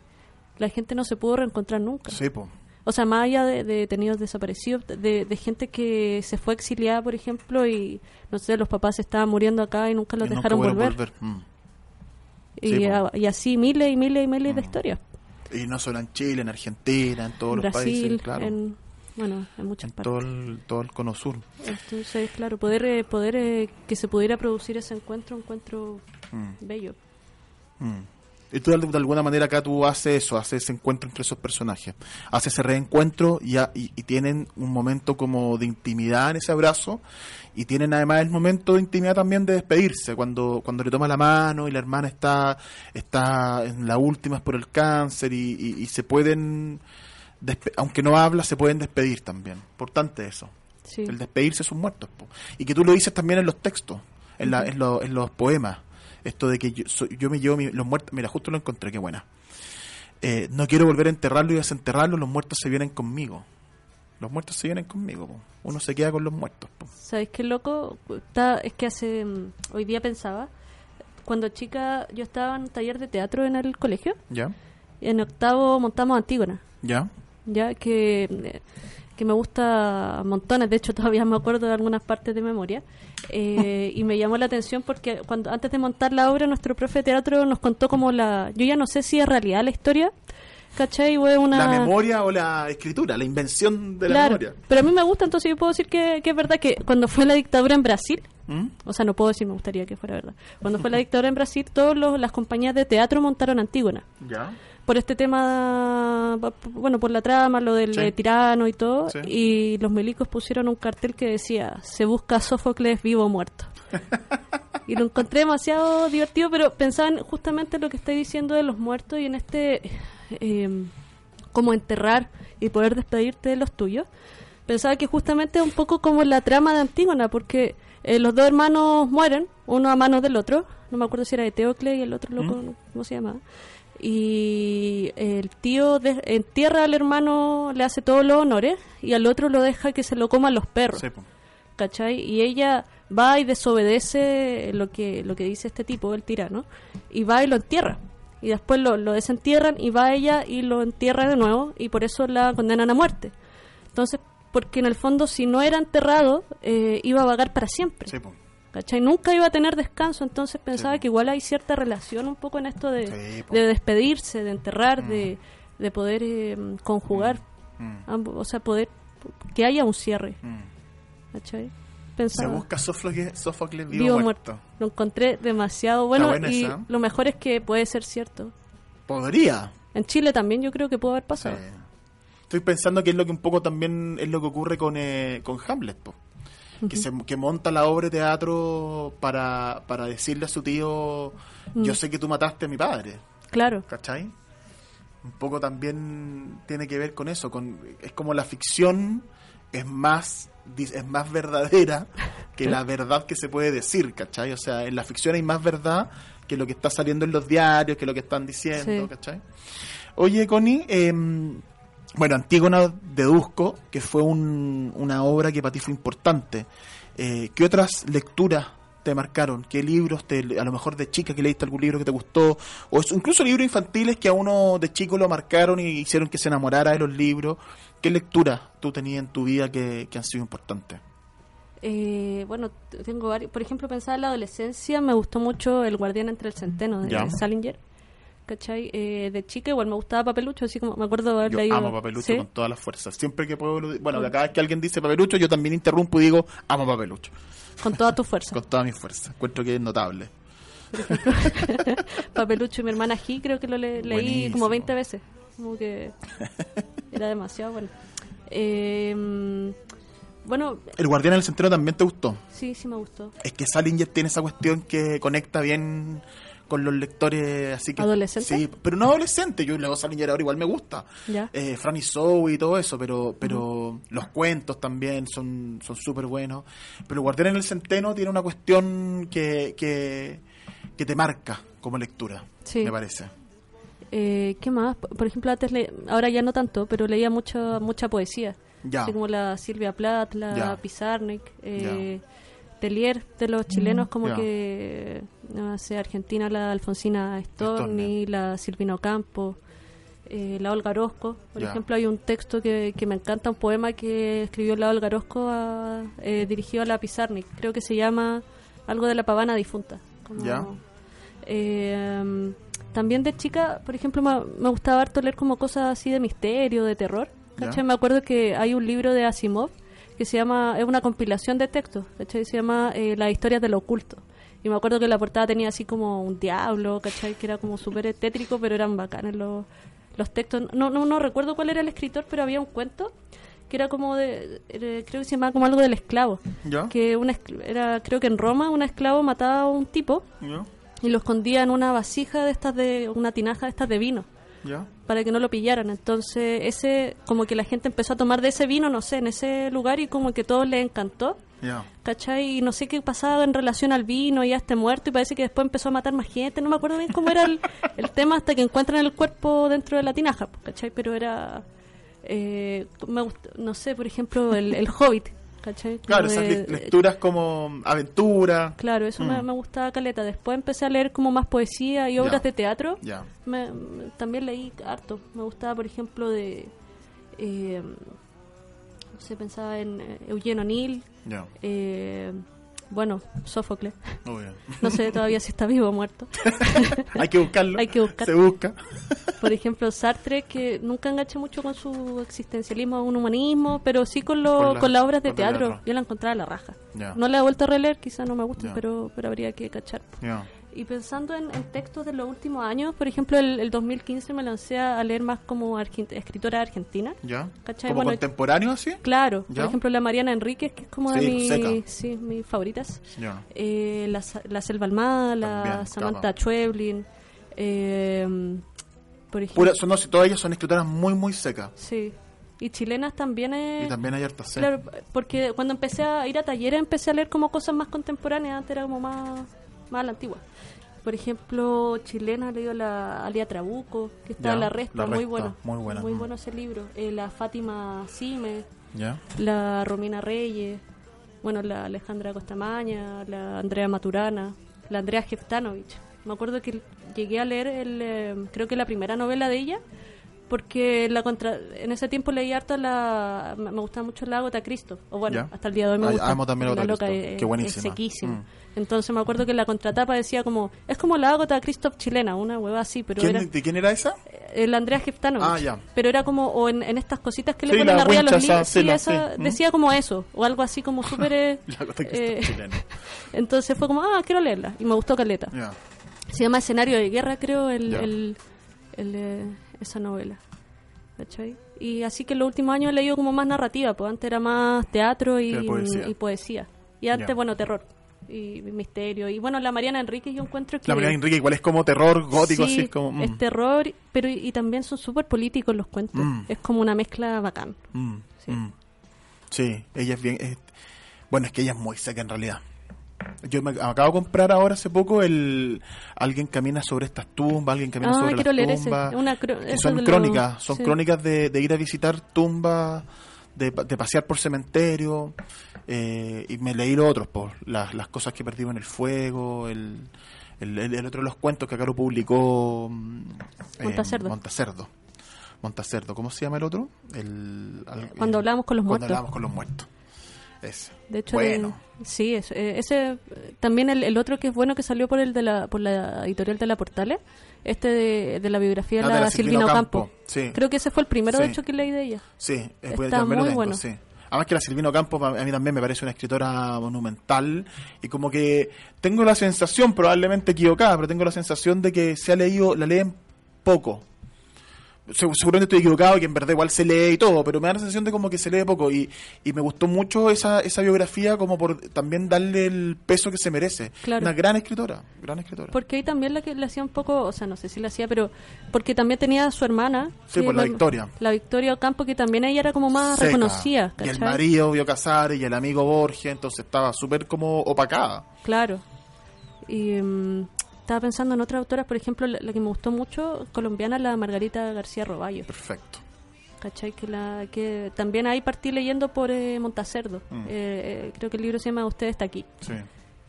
la gente no se pudo reencontrar nunca. Sí, po. O sea, más allá de, de detenidos desaparecidos, de, de gente que se fue exiliada, por ejemplo, y no sé, los papás estaban muriendo acá y nunca los Y dejaron volver. Mm. Y, Sí, po. a- y así miles y miles y miles de Mm. historias. Y no solo en Chile, en Argentina, en todos los países, claro. En, en, bueno, en muchas partes. todo el, todo el cono sur. Entonces, claro, poder, eh, poder eh, que se pudiera producir ese encuentro, encuentro Mm. bello. Y tú de, de alguna manera acá tú haces eso, haces ese encuentro entre esos personajes. Haces ese reencuentro y, a- y, y tienen un momento como de intimidad en ese abrazo y tienen además el momento de intimidad también de despedirse, cuando, cuando le toma la mano y la hermana está, está en las últimas por el cáncer y, y- y se pueden, aunque no habla, se pueden despedir también. Importante eso. Sí. El despedirse de sus muertos. po. Y que tú lo dices también en los textos, en, la- en, lo- en los poemas. Esto de que yo, soy- yo me llevo mi- los muertos. Mira, justo lo encontré, qué buena. Eh, no quiero volver a enterrarlo y desenterrarlo, los muertos se vienen conmigo. Los muertos se vienen conmigo. po. Uno se queda con los muertos. po. ¿Sabes qué loco? Está, es que hace. mm, Hoy día pensaba. Cuando chica, yo estaba en un taller de teatro en el colegio. ¿Ya? En octavo montamos Antígona. ¿Ya? Ya que, eh, que me gusta montones. De hecho, todavía me acuerdo de algunas partes de memoria. Eh, y me llamó la atención porque cuando antes de montar la obra, nuestro profe de teatro nos contó como la. Yo ya no sé si es realidad la historia. ¿Cachai? Una. La memoria o la escritura, la invención de la Claro, memoria. pero a mí me gusta, entonces yo puedo decir que, que es verdad que cuando fue la dictadura en Brasil, ¿Mm? o sea, no puedo decir, me gustaría que fuera verdad. Cuando fue la dictadura en Brasil, todas las compañías de teatro montaron Antígona. ¿Ya? Por este tema, bueno, por la trama, lo del Sí. eh, tirano y todo, Sí. y los milicos pusieron un cartel que decía, se busca Sófocles vivo o muerto. y lo encontré demasiado divertido, pero pensaba en justamente lo que estáis diciendo de los muertos y en este, eh, como enterrar y poder despedirte de los tuyos. Pensaba que justamente es un poco como la trama de Antígona, porque eh, los dos hermanos mueren, uno a manos del otro, no me acuerdo si era de Teocle y el otro loco, ¿cómo se llamaba? Y el tío de- entierra al hermano, le hace todos los honores, y al otro lo deja que se lo coman los perros. Sí. ¿cachai? Y ella va y desobedece lo que, lo que dice este tipo, el tirano, y va y lo entierra. Y después lo, lo desentierran y va ella y lo entierra de nuevo y por eso la condenan a muerte. Entonces, porque en el fondo si no era enterrado, eh, iba a vagar para siempre. Sí. ¿Cachai? Nunca iba a tener descanso, entonces pensaba que igual hay cierta relación un poco en esto de, Sí, de despedirse, de enterrar, de, de poder eh, conjugar, Mm. ambos, o sea, poder que haya un cierre. Mm. ¿Cachai? Se Pensaba. busca Sófocles, Sófocles vivo, Vivo muerto. muerto. Lo encontré demasiado bueno y esa. lo mejor es que puede ser cierto. Podría. En Chile también yo creo que pudo haber pasado. Sí. Estoy pensando que es lo que un poco también es lo que ocurre con, eh, con Hamlet, po. Que, se, que monta la obra de teatro para, para decirle a su tío, Mm. yo sé que tú mataste a mi padre, Claro, ¿cachai? Un poco también tiene que ver con eso, con es como la ficción es más es más verdadera que la verdad que se puede decir, ¿cachai? O sea, en la ficción hay más verdad que lo que está saliendo en los diarios, que lo que están diciendo, Sí. ¿cachai? Oye, Connie, em, bueno, Antígona deduzco que fue un- una obra que para ti fue importante. Eh, ¿Qué otras lecturas te marcaron? ¿Qué libros, te, a lo mejor de chica que leíste algún libro que te gustó? O es- incluso libros infantiles que a uno de chico lo marcaron y hicieron que se enamorara de los libros. ¿Qué lecturas tú tenías en tu vida que, que han sido importantes? Eh, bueno, tengo varios. Por ejemplo, pensaba en la adolescencia, me gustó mucho El Guardián entre el Centeno de Ya. Salinger. ¿Cachai? Eh, de chica igual me gustaba Papelucho, así como me acuerdo de haber Yo leído. amo Papelucho ¿Sí? con todas las fuerzas. Siempre que puedo, bueno, cada vez que alguien dice Papelucho, yo también interrumpo y digo, amo Papelucho. Con toda tu fuerza. Con toda mi fuerza. Encuentro que es notable. Papelucho y mi hermana G creo que lo le- leí Buenísimo. como 20 veces. Como que era demasiado bueno. Eh, bueno, El Guardián del Centeno también te gustó. sí, sí me gustó. Es que Salinger tiene esa cuestión que conecta bien con los lectores así que ¿Adolescente? sí pero no adolescente yo luego Salinger ahora igual me gusta Ya. eh, Franny Zoe y todo eso pero pero los cuentos también son son súper buenos pero Guardián en el Centeno tiene una cuestión que que, que te marca como lectura Sí. me parece Eh, ¿Qué más? Por ejemplo, antes le- ahora ya no tanto, pero leía mucha mucha poesía. Ya. Así como la Silvia Plath, la Ya. Pizarnik, eh, Telier de los chilenos, como Mm, Ya. que, no sé, Argentina, la Alfonsina Storni, la Silvina Ocampo, eh, la Olga Orozco. Por ejemplo, hay un texto que, que me encanta, un poema que escribió la Olga Orozco a- eh, dirigido a la Pizarnik. Creo que se llama algo de la pavana difunta. Como, eh, también de chica, por ejemplo, me, me gustaba harto leer como cosas así de misterio, de terror. Ya. Me acuerdo que hay un libro de Asimov que se llama, es una compilación de textos, ¿cachai? Se llama eh, Las historias del oculto. Y me acuerdo que la portada tenía así como un diablo, ¿cachai? Que era como súper tétrico, pero eran bacanes los, los textos. No, no, no recuerdo cuál era el escritor, pero había un cuento que era como de, creo que se llamaba como algo del esclavo. ¿Ya? Que una, era, creo que en Roma, un esclavo mataba a un tipo ¿Ya? y lo escondía en una vasija de estas de, una tinaja de estas de vino ¿Ya? para que no lo pillaran. Entonces, ese, como que la gente empezó a tomar de ese vino, no sé, en ese lugar y como que todo les encantó. ¿Cachai? Y no sé qué pasaba en relación al vino y a este muerto y parece que después empezó a matar más gente. No me acuerdo bien cómo era el, el tema hasta que encuentran el cuerpo dentro de la tinaja, ¿cachai? Pero era... eh, me gust- no sé, por ejemplo, el, el Hobbit, ¿cachai? Como Claro, esas de- le- lecturas como aventura. Claro, eso me, Mm. me gustaba caleta. Después empecé a leer como más poesía y obras de teatro. Ya. Me- me- también leí harto. Me gustaba, por ejemplo, de... eh, no sé, pensaba en eh, Eugene O'Neill. Ya. eh, bueno, Sófocles. Bien. No sé todavía si está vivo o muerto. Hay que buscarlo. Hay que buscar. Se busca. Por ejemplo, Sartre, que nunca enganché mucho con su existencialismo, un humanismo, pero sí con, lo, Con la- con las obras de teatro. teatro. Yo la encontraba a la raja. No la he vuelto a releer, quizás no me gusta, Ya. pero, pero habría que cachar. Y pensando en, en textos de los últimos años, por ejemplo, el, el 2015 me lancé a, leer más como escritora argentina. ¿Ya? ¿Cachai? ¿Como Bueno, contemporáneo así? Claro, ¿Ya? por ejemplo, la Mariana Enríquez, que es como de Sí, mis, seca. sí, mis favoritas. Ya. Eh, la, la Selva Almada, la También, Samantha capa. Schweblin. Eh, por ejemplo, Pura, son, no, todas ellas son escritoras muy, muy secas. sí. Y chilenas también es... Y también hay hartas Claro, porque cuando empecé a ir a talleres empecé a leer como cosas más contemporáneas, antes era como más, más a la antigua. Por ejemplo, chilena, leído la Alia Trabuco, que está Ya, en la Respa, La muy bueno. muy buena. Mm. bueno ese libro. Eh, la Fátima Sime, ¿Ya? la Romina Reyes, bueno, la Alejandra Costamaña, la Andrea Maturana, la Andrea Jeftanovich. Me acuerdo que llegué a leer, el, eh, creo que la primera novela de ella, porque la contra en ese tiempo leí harto la me gustaba mucho la Agota Cristo o bueno Ya. hasta el día de hoy me Ah, gusta amo también la loca Christie. es, Qué buenísima. es sequísima Mm. Entonces me acuerdo que en la contratapa decía como es como la Agota Cristo chilena una hueva así pero ¿Quién- era ¿De quién era esa? el Andrea Jeftanovich Ah, ya. pero era como o en, en estas cositas que le ponen la arriba a los libros sí, sí. Mm. decía como eso o algo así como súper eh, eh, entonces fue como ah quiero leerla y me gustó caleta se llama Escenario de Guerra, creo, el, Ya. el, el, eh, esa novela. ¿Cachai? Y así que en los últimos años he leído como más narrativa, pues antes era más teatro y, poesía. y poesía. Y antes, bueno, terror y misterio. Y bueno, la Mariana Enríquez yo encuentro que... La María Enrique igual es como terror gótico, sí, así es como... mm, es terror, pero y, y también son súper políticos los cuentos. Mm. Es como una mezcla bacán. mm, Sí. mm. Sí, ella es bien... es- bueno, es que ella es muy seca en realidad. Yo me acabo de comprar ahora hace poco el... Alguien camina sobre estas tumbas, alguien camina Ah, sobre las leer ese. tumbas. Una son de lo- crónicas, son sí. crónicas de, de ir a visitar tumbas, de, pa- de pasear por cementerio, eh, y me leí los otros, por las, las cosas que perdí en el fuego, el, el, otro de los cuentos que acá lo publicó mm, eh, Montacerdo. Montacerdo. Montacerdo, ¿cómo se llama el otro? El, Cuando hablábamos con los cuando muertos. hablábamos con los muertos. Ese. De hecho, Bueno. de- sí, eso, eh, ese también el, el otro que es bueno que salió por el de la por la editorial de la Portales, este de, de la biografía de Ah, la, de la Silvina Ocampo. Sí. Creo que ese fue el primero de hecho que leí de ella. Sí, es Está muy tengo, bueno. sí. Además que la Silvina Campos a mí también me parece una escritora monumental y como que tengo la sensación, probablemente equivocada, pero tengo la sensación de que se ha leído, la leen poco. Se- Seguramente estoy equivocado y que en verdad igual se lee y todo, pero me da la sensación de como que se lee poco y, y me gustó mucho esa, esa biografía como por también darle el peso que se merece. Claro. Una gran escritora, gran escritora. Porque ahí también la que le hacía un poco, o sea, no sé si la hacía, pero porque también tenía a su hermana. Sí, por la Victoria. La Victoria Ocampo, que también ella era como más Seca. reconocida. Y el marido vio casar y el amigo Borges, entonces estaba súper como opacada. Claro. Y mm, estaba pensando en otras autoras, por ejemplo, la, la que me gustó mucho, colombiana, la Margarita García Roballo. Perfecto. ¿Cachai? Que, la, que también ahí partí leyendo por eh, Montacerdo. Mm. Eh, eh, creo que el libro se llama Usted está aquí. Sí.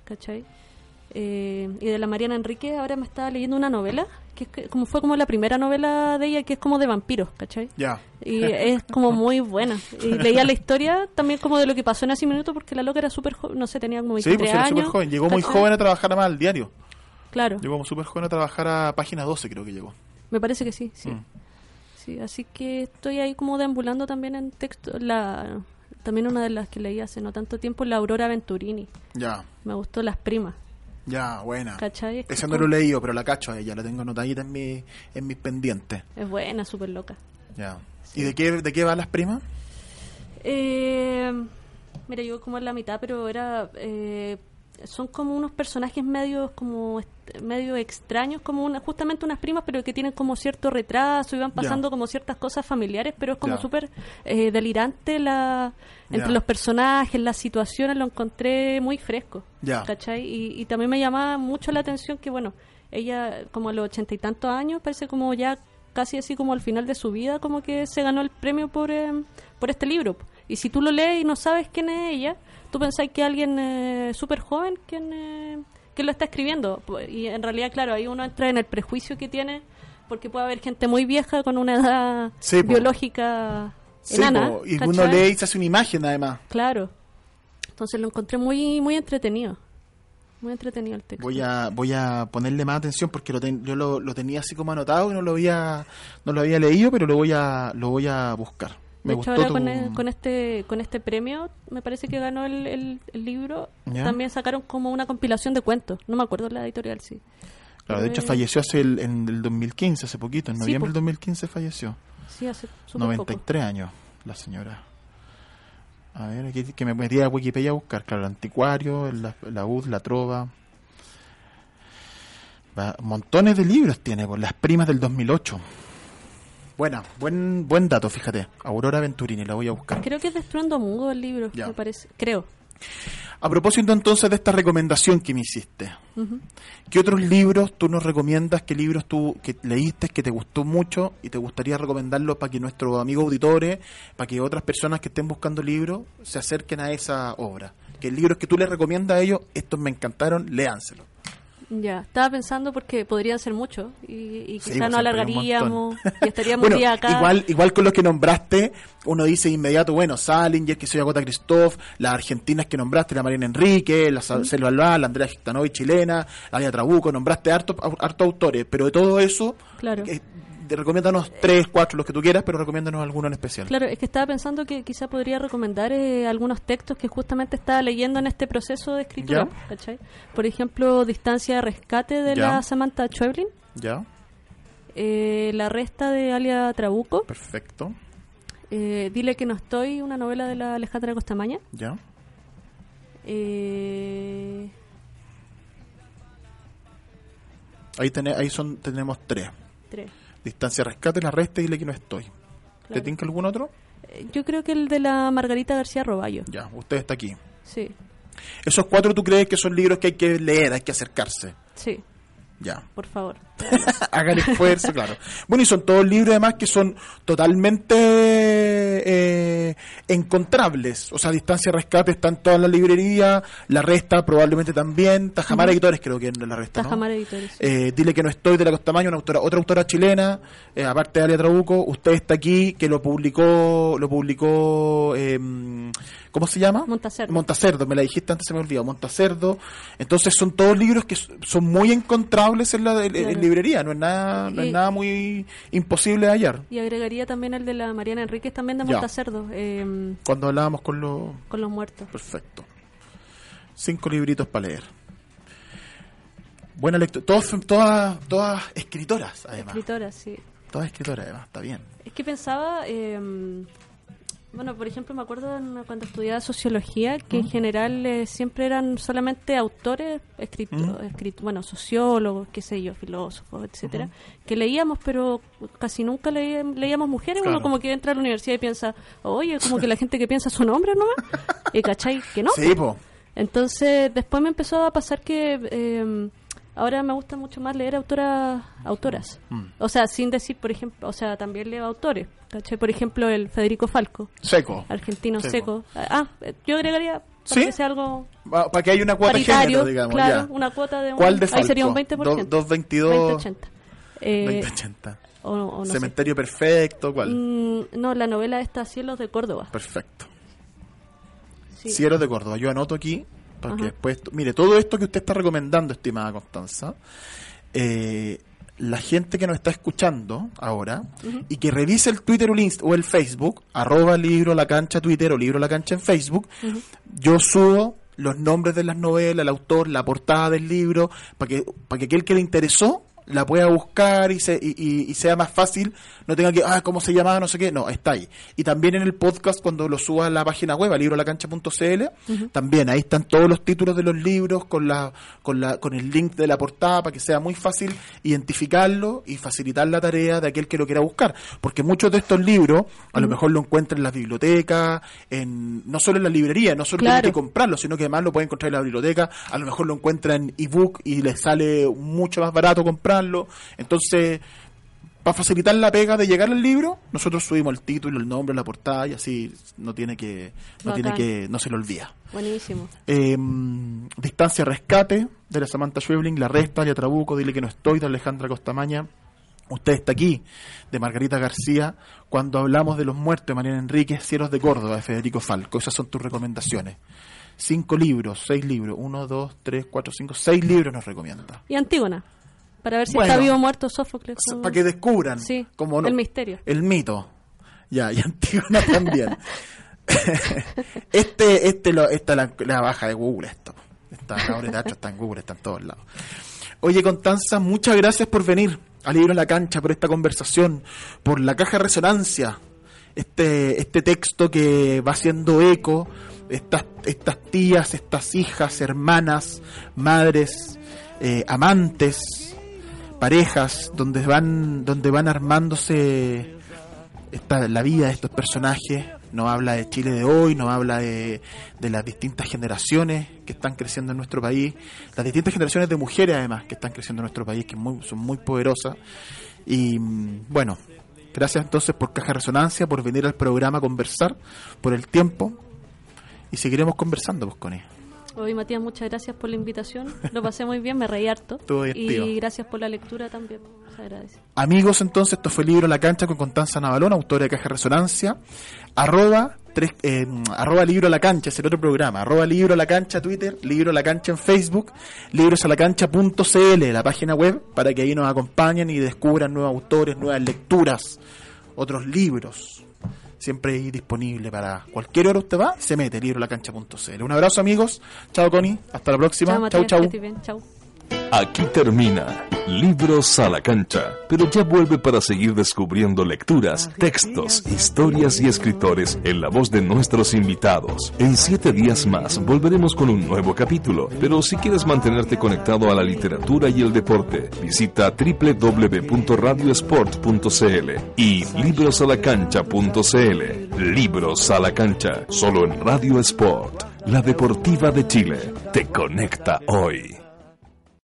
¿Cachai? Eh, y de la Mariana Enrique ahora me estaba leyendo una novela, que, es que- como fue como la primera novela de ella, que es como de vampiros, ¿cachai? Ya. Y es como muy buena. Y leía la historia también como de lo que pasó en ese minuto, porque la loca era súper joven, no sé, tenía como Sí, 23 pues era años. joven. Llegó muy joven a trabajar más al diario. Claro, Llegó como súper joven a trabajar a página 12, creo que llegó. me parece que sí, sí. Mm. Sí, así que estoy ahí como deambulando también en texto. La, también una de las que leí hace no tanto tiempo, la Aurora Venturini. Ya. Me gustó Las Primas. Ya, buena. ¿Cachai? Es Ese como- no lo he leído, pero la cacho a ella, la tengo anotadita en, mi, en mis pendientes. Es buena, súper loca. Ya. ¿Y de qué, de qué van las primas? Eh, mira, yo como en la mitad, pero era... eh, son como unos personajes medios como medio extraños, como una, justamente unas primas, pero que tienen como cierto retraso y van pasando como ciertas cosas familiares, pero es como Ya. súper eh, delirante la entre los personajes, las situaciones, lo encontré muy fresco. ¿cachai? Y, y también me llamaba mucho la atención que, bueno, ella como a los ochenta y tantos años, parece como ya casi así como al final de su vida, como que se ganó el premio por, eh, por este libro. Y si tú lo lees y no sabes quién es ella, tú pensás que alguien eh, súper joven quien, eh, que lo está escribiendo. Y en realidad, claro, ahí uno entra en el prejuicio que tiene, porque puede haber gente muy vieja con una edad Sí, biológica Sí, enana. po, y uno lee y se hace una imagen además. Claro. Entonces lo encontré muy muy entretenido. Muy entretenido el texto. Voy a, voy a ponerle más atención porque lo ten- yo lo, lo tenía así como anotado y no lo había, no lo había leído, pero lo voy a, lo voy a buscar. Me de hecho, ahora tu- con, e- con este con este premio, me parece que ganó el, el- el libro. Ya. También sacaron como una compilación de cuentos. No me acuerdo la editorial, sí. Claro, de hecho Eh, falleció hace el, en el 2015, hace poquito, en noviembre del 2015 falleció. Sí, hace súper poco. 93 años, la señora. A ver, aquí que me metí a Wikipedia a buscar, claro, el anticuario, la, la UD, la trova. Va- montones de libros tiene, por las primas del 2008. Buena, buen buen dato, fíjate. Aurora Venturini, la voy a buscar. Creo que es de Estruendo Mudo el libro, Ya. me parece. Creo. A propósito entonces de esta recomendación que me hiciste. ¿qué otros libros tú nos recomiendas? ¿Qué libros tú que leíste que te gustó mucho y te gustaría recomendarlos para que nuestros amigos auditores, para que otras personas que estén buscando libros se acerquen a esa obra? Que libros que tú les recomiendas a ellos, estos me encantaron, léanselos. Ya, estaba pensando porque podrían ser muchos y, y Sí, quizá pues, no alargaríamos y estaríamos Bueno, día acá. igual, igual con los que nombraste, uno dice de inmediato, bueno, Salinger, que soy Agota Christoph, las argentinas que nombraste, la Marina Enrique, la Sa- Selva Alba, la Andrea Gitanovi chilena, la Vía Trabuco, nombraste harto, harto autores, pero de todo eso, Claro. eh, te recomiéndanos tres, cuatro, los que tú quieras, pero recomiéndanos alguno en especial. Claro, es que estaba pensando que quizá podría recomendar eh, algunos textos que justamente estaba leyendo en este proceso de escritura. ¿cachai? Por ejemplo, Distancia de Rescate de Ya. la Samantha Schweblin, ¿Ya? eh, La Resta de Alia Trabuco, Perfecto. eh, Dile que no estoy, una novela de la Alejandra Costamaña. ¿Ya? Eh, Ahí, tene- ahí son, tenemos tres. tres. Distancia Rescate, la resta y dile que no estoy. ¿Te Claro. tinca algún otro? Eh, Yo creo que el de la Margarita García Roballo. Ya, usted está aquí. Sí, Esos cuatro tú crees que son libros que hay que leer, hay que acercarse. sí, Ya. por favor. Hagan esfuerzo, claro. Bueno, y son todos libros además que son totalmente eh, encontrables. O sea, Distancia Rescate está en toda la librería, La Resta probablemente también, Tajamar Editores creo que en La Resta, ¿no? Tajamar Editores. Eh, Dile que no estoy de la Costamaña, una autora, otra autora chilena, eh, aparte de Alia Trabuco, usted está aquí, que lo publicó, lo publicó, eh, ¿cómo se llama? Montacerdo. Montacerdo, me la dijiste antes, se me olvidó, Montacerdo. Entonces son todos libros que son muy encontrables en la en- en Claro. librería, no es nada, no es nada muy imposible de hallar. Y agregaría también el de la Mariana Enríquez, también de. Montacerdo, eh, Cuando hablábamos con los con los muertos. Perfecto. Cinco libritos para leer. Buena lectura. Todos, todas, todas escritoras, además. Escritoras, sí. Todas escritoras, además. Está bien. Es que pensaba, eh, bueno, por ejemplo, me acuerdo cuando estudiaba sociología que en general eh, siempre eran solamente autores, escrito, escrit- bueno, sociólogos, qué sé yo, filósofos, etcétera, que leíamos, pero casi nunca leí- leíamos mujeres. Claro. Uno como que entra a la universidad y piensa, oye, como que la gente que piensa son hombres nomás, y cachai que no. Sí, po. Entonces, después me empezó a pasar que eh, ahora me gusta mucho más leer autoras, autoras. Mm. O sea, sin decir, por ejemplo, o sea, también leo autores. ¿cachai? Por ejemplo, el Federico Falco, Seco. argentino Seco. seco. Ah, eh, yo agregaría para ¿Sí? que sea algo Para que haya una cuota paritario, género, digamos. claro, ya. una cuota de un, ¿Cuál de ahí sería un Falco? 20%. Do- 222. 2080. Eh, 2080. o, o no sé. Cementerio perfecto, ¿cuál? Mm, no, la novela está Cielos de Córdoba. Perfecto. Sí. Cielos de Córdoba. Yo anoto aquí, para que después... Mire, todo esto que usted está recomendando, estimada Constanza, eh, la gente que nos está escuchando ahora y que revise el Twitter o el, Inst- o el Facebook, arroba libro la cancha Twitter o libro la cancha en Facebook, yo subo los nombres de las novelas, el autor, la portada del libro, para que, para que aquel que le interesó la pueda buscar y, se, y, y- y sea más fácil, no tenga que, ah, ¿cómo se llamaba? No sé qué, no, está ahí. Y también en el podcast, cuando lo suba a la página web, a librolacancha.cl, también ahí están todos los títulos de los libros con, la, con, la, con el link de la portada para que sea muy fácil identificarlo y facilitar la tarea de aquel que lo quiera buscar. Porque muchos de estos libros, a lo mejor lo encuentran en las bibliotecas, en, no solo en la librería, no solo Claro. tienen que comprarlo, sino que además lo pueden encontrar en la biblioteca, a lo mejor lo encuentra en ebook y les sale mucho más barato Entonces, para facilitar la pega de llegar al libro, nosotros subimos el título, el nombre, la portada y así no tiene que no tiene que no se lo olvida. Buenísimo. Eh, Distancia Rescate de la Samantha Schwebling, La Resta, de Trabuco, Dile que no estoy de Alejandra Costamaña. Usted está aquí, de Margarita García, cuando hablamos de los muertos de Mariana Enríquez, Cielos de Córdoba, de Federico Falco. Esas son tus recomendaciones. Cinco libros, seis libros, uno, dos, tres, cuatro, cinco, seis libros nos recomienda. Y Antígona. Para ver si Bueno. está vivo o muerto Sófocles. Para que descubran Sí, como no- el misterio. El mito. Ya, y Antígona también. este, este lo, esta la, la baja de Google esto. Esta la de teatro está en Google, está en todos lados. Oye, Constanza, muchas gracias por venir al libro en la cancha, por esta conversación, por la caja de resonancia, este, este texto que va haciendo eco, estas, estas tías, estas hijas, hermanas, madres, eh, amantes, parejas, donde van, donde van armándose esta, la vida de estos personajes. No habla de Chile de hoy, no habla de, de las distintas generaciones que están creciendo en nuestro país, las distintas generaciones de mujeres además que están creciendo en nuestro país, que son muy poderosas. Y mm, bueno, gracias entonces por Caja Resonancia, por venir al programa a conversar, por el tiempo. Y seguiremos conversando, pues, Connie. Hoy, Matías, muchas gracias por la invitación. Lo pasé muy bien, me reí harto. Y gracias por la lectura también. Se agradece. Amigos, entonces, esto fue Libro La Cancha con Constanza Navalón, autora de Caja Resonancia. Arroba, tres, eh, arroba Libro La Cancha, es el otro programa. Arroba Libro La Cancha Twitter, Libro La Cancha en Facebook, librosalacancha.cl, la página web, para que ahí nos acompañen y descubran nuevos autores, nuevas lecturas, otros libros. Siempre ahí disponible para cualquier hora usted va, se mete librolacancha.cl. Un abrazo amigos, chao Connie, hasta la próxima, Chao. Chao. Aquí termina Libros a la cancha, pero ya vuelve para seguir descubriendo lecturas, textos, historias y escritores en la voz de nuestros invitados. En siete días más volveremos con un nuevo capítulo, pero si quieres mantenerte conectado a la literatura y el deporte, visita www.radiosport.cl y librosalacancha.cl. Libros a la cancha, solo en Radio Sport, la deportiva de Chile. Te conecta hoy.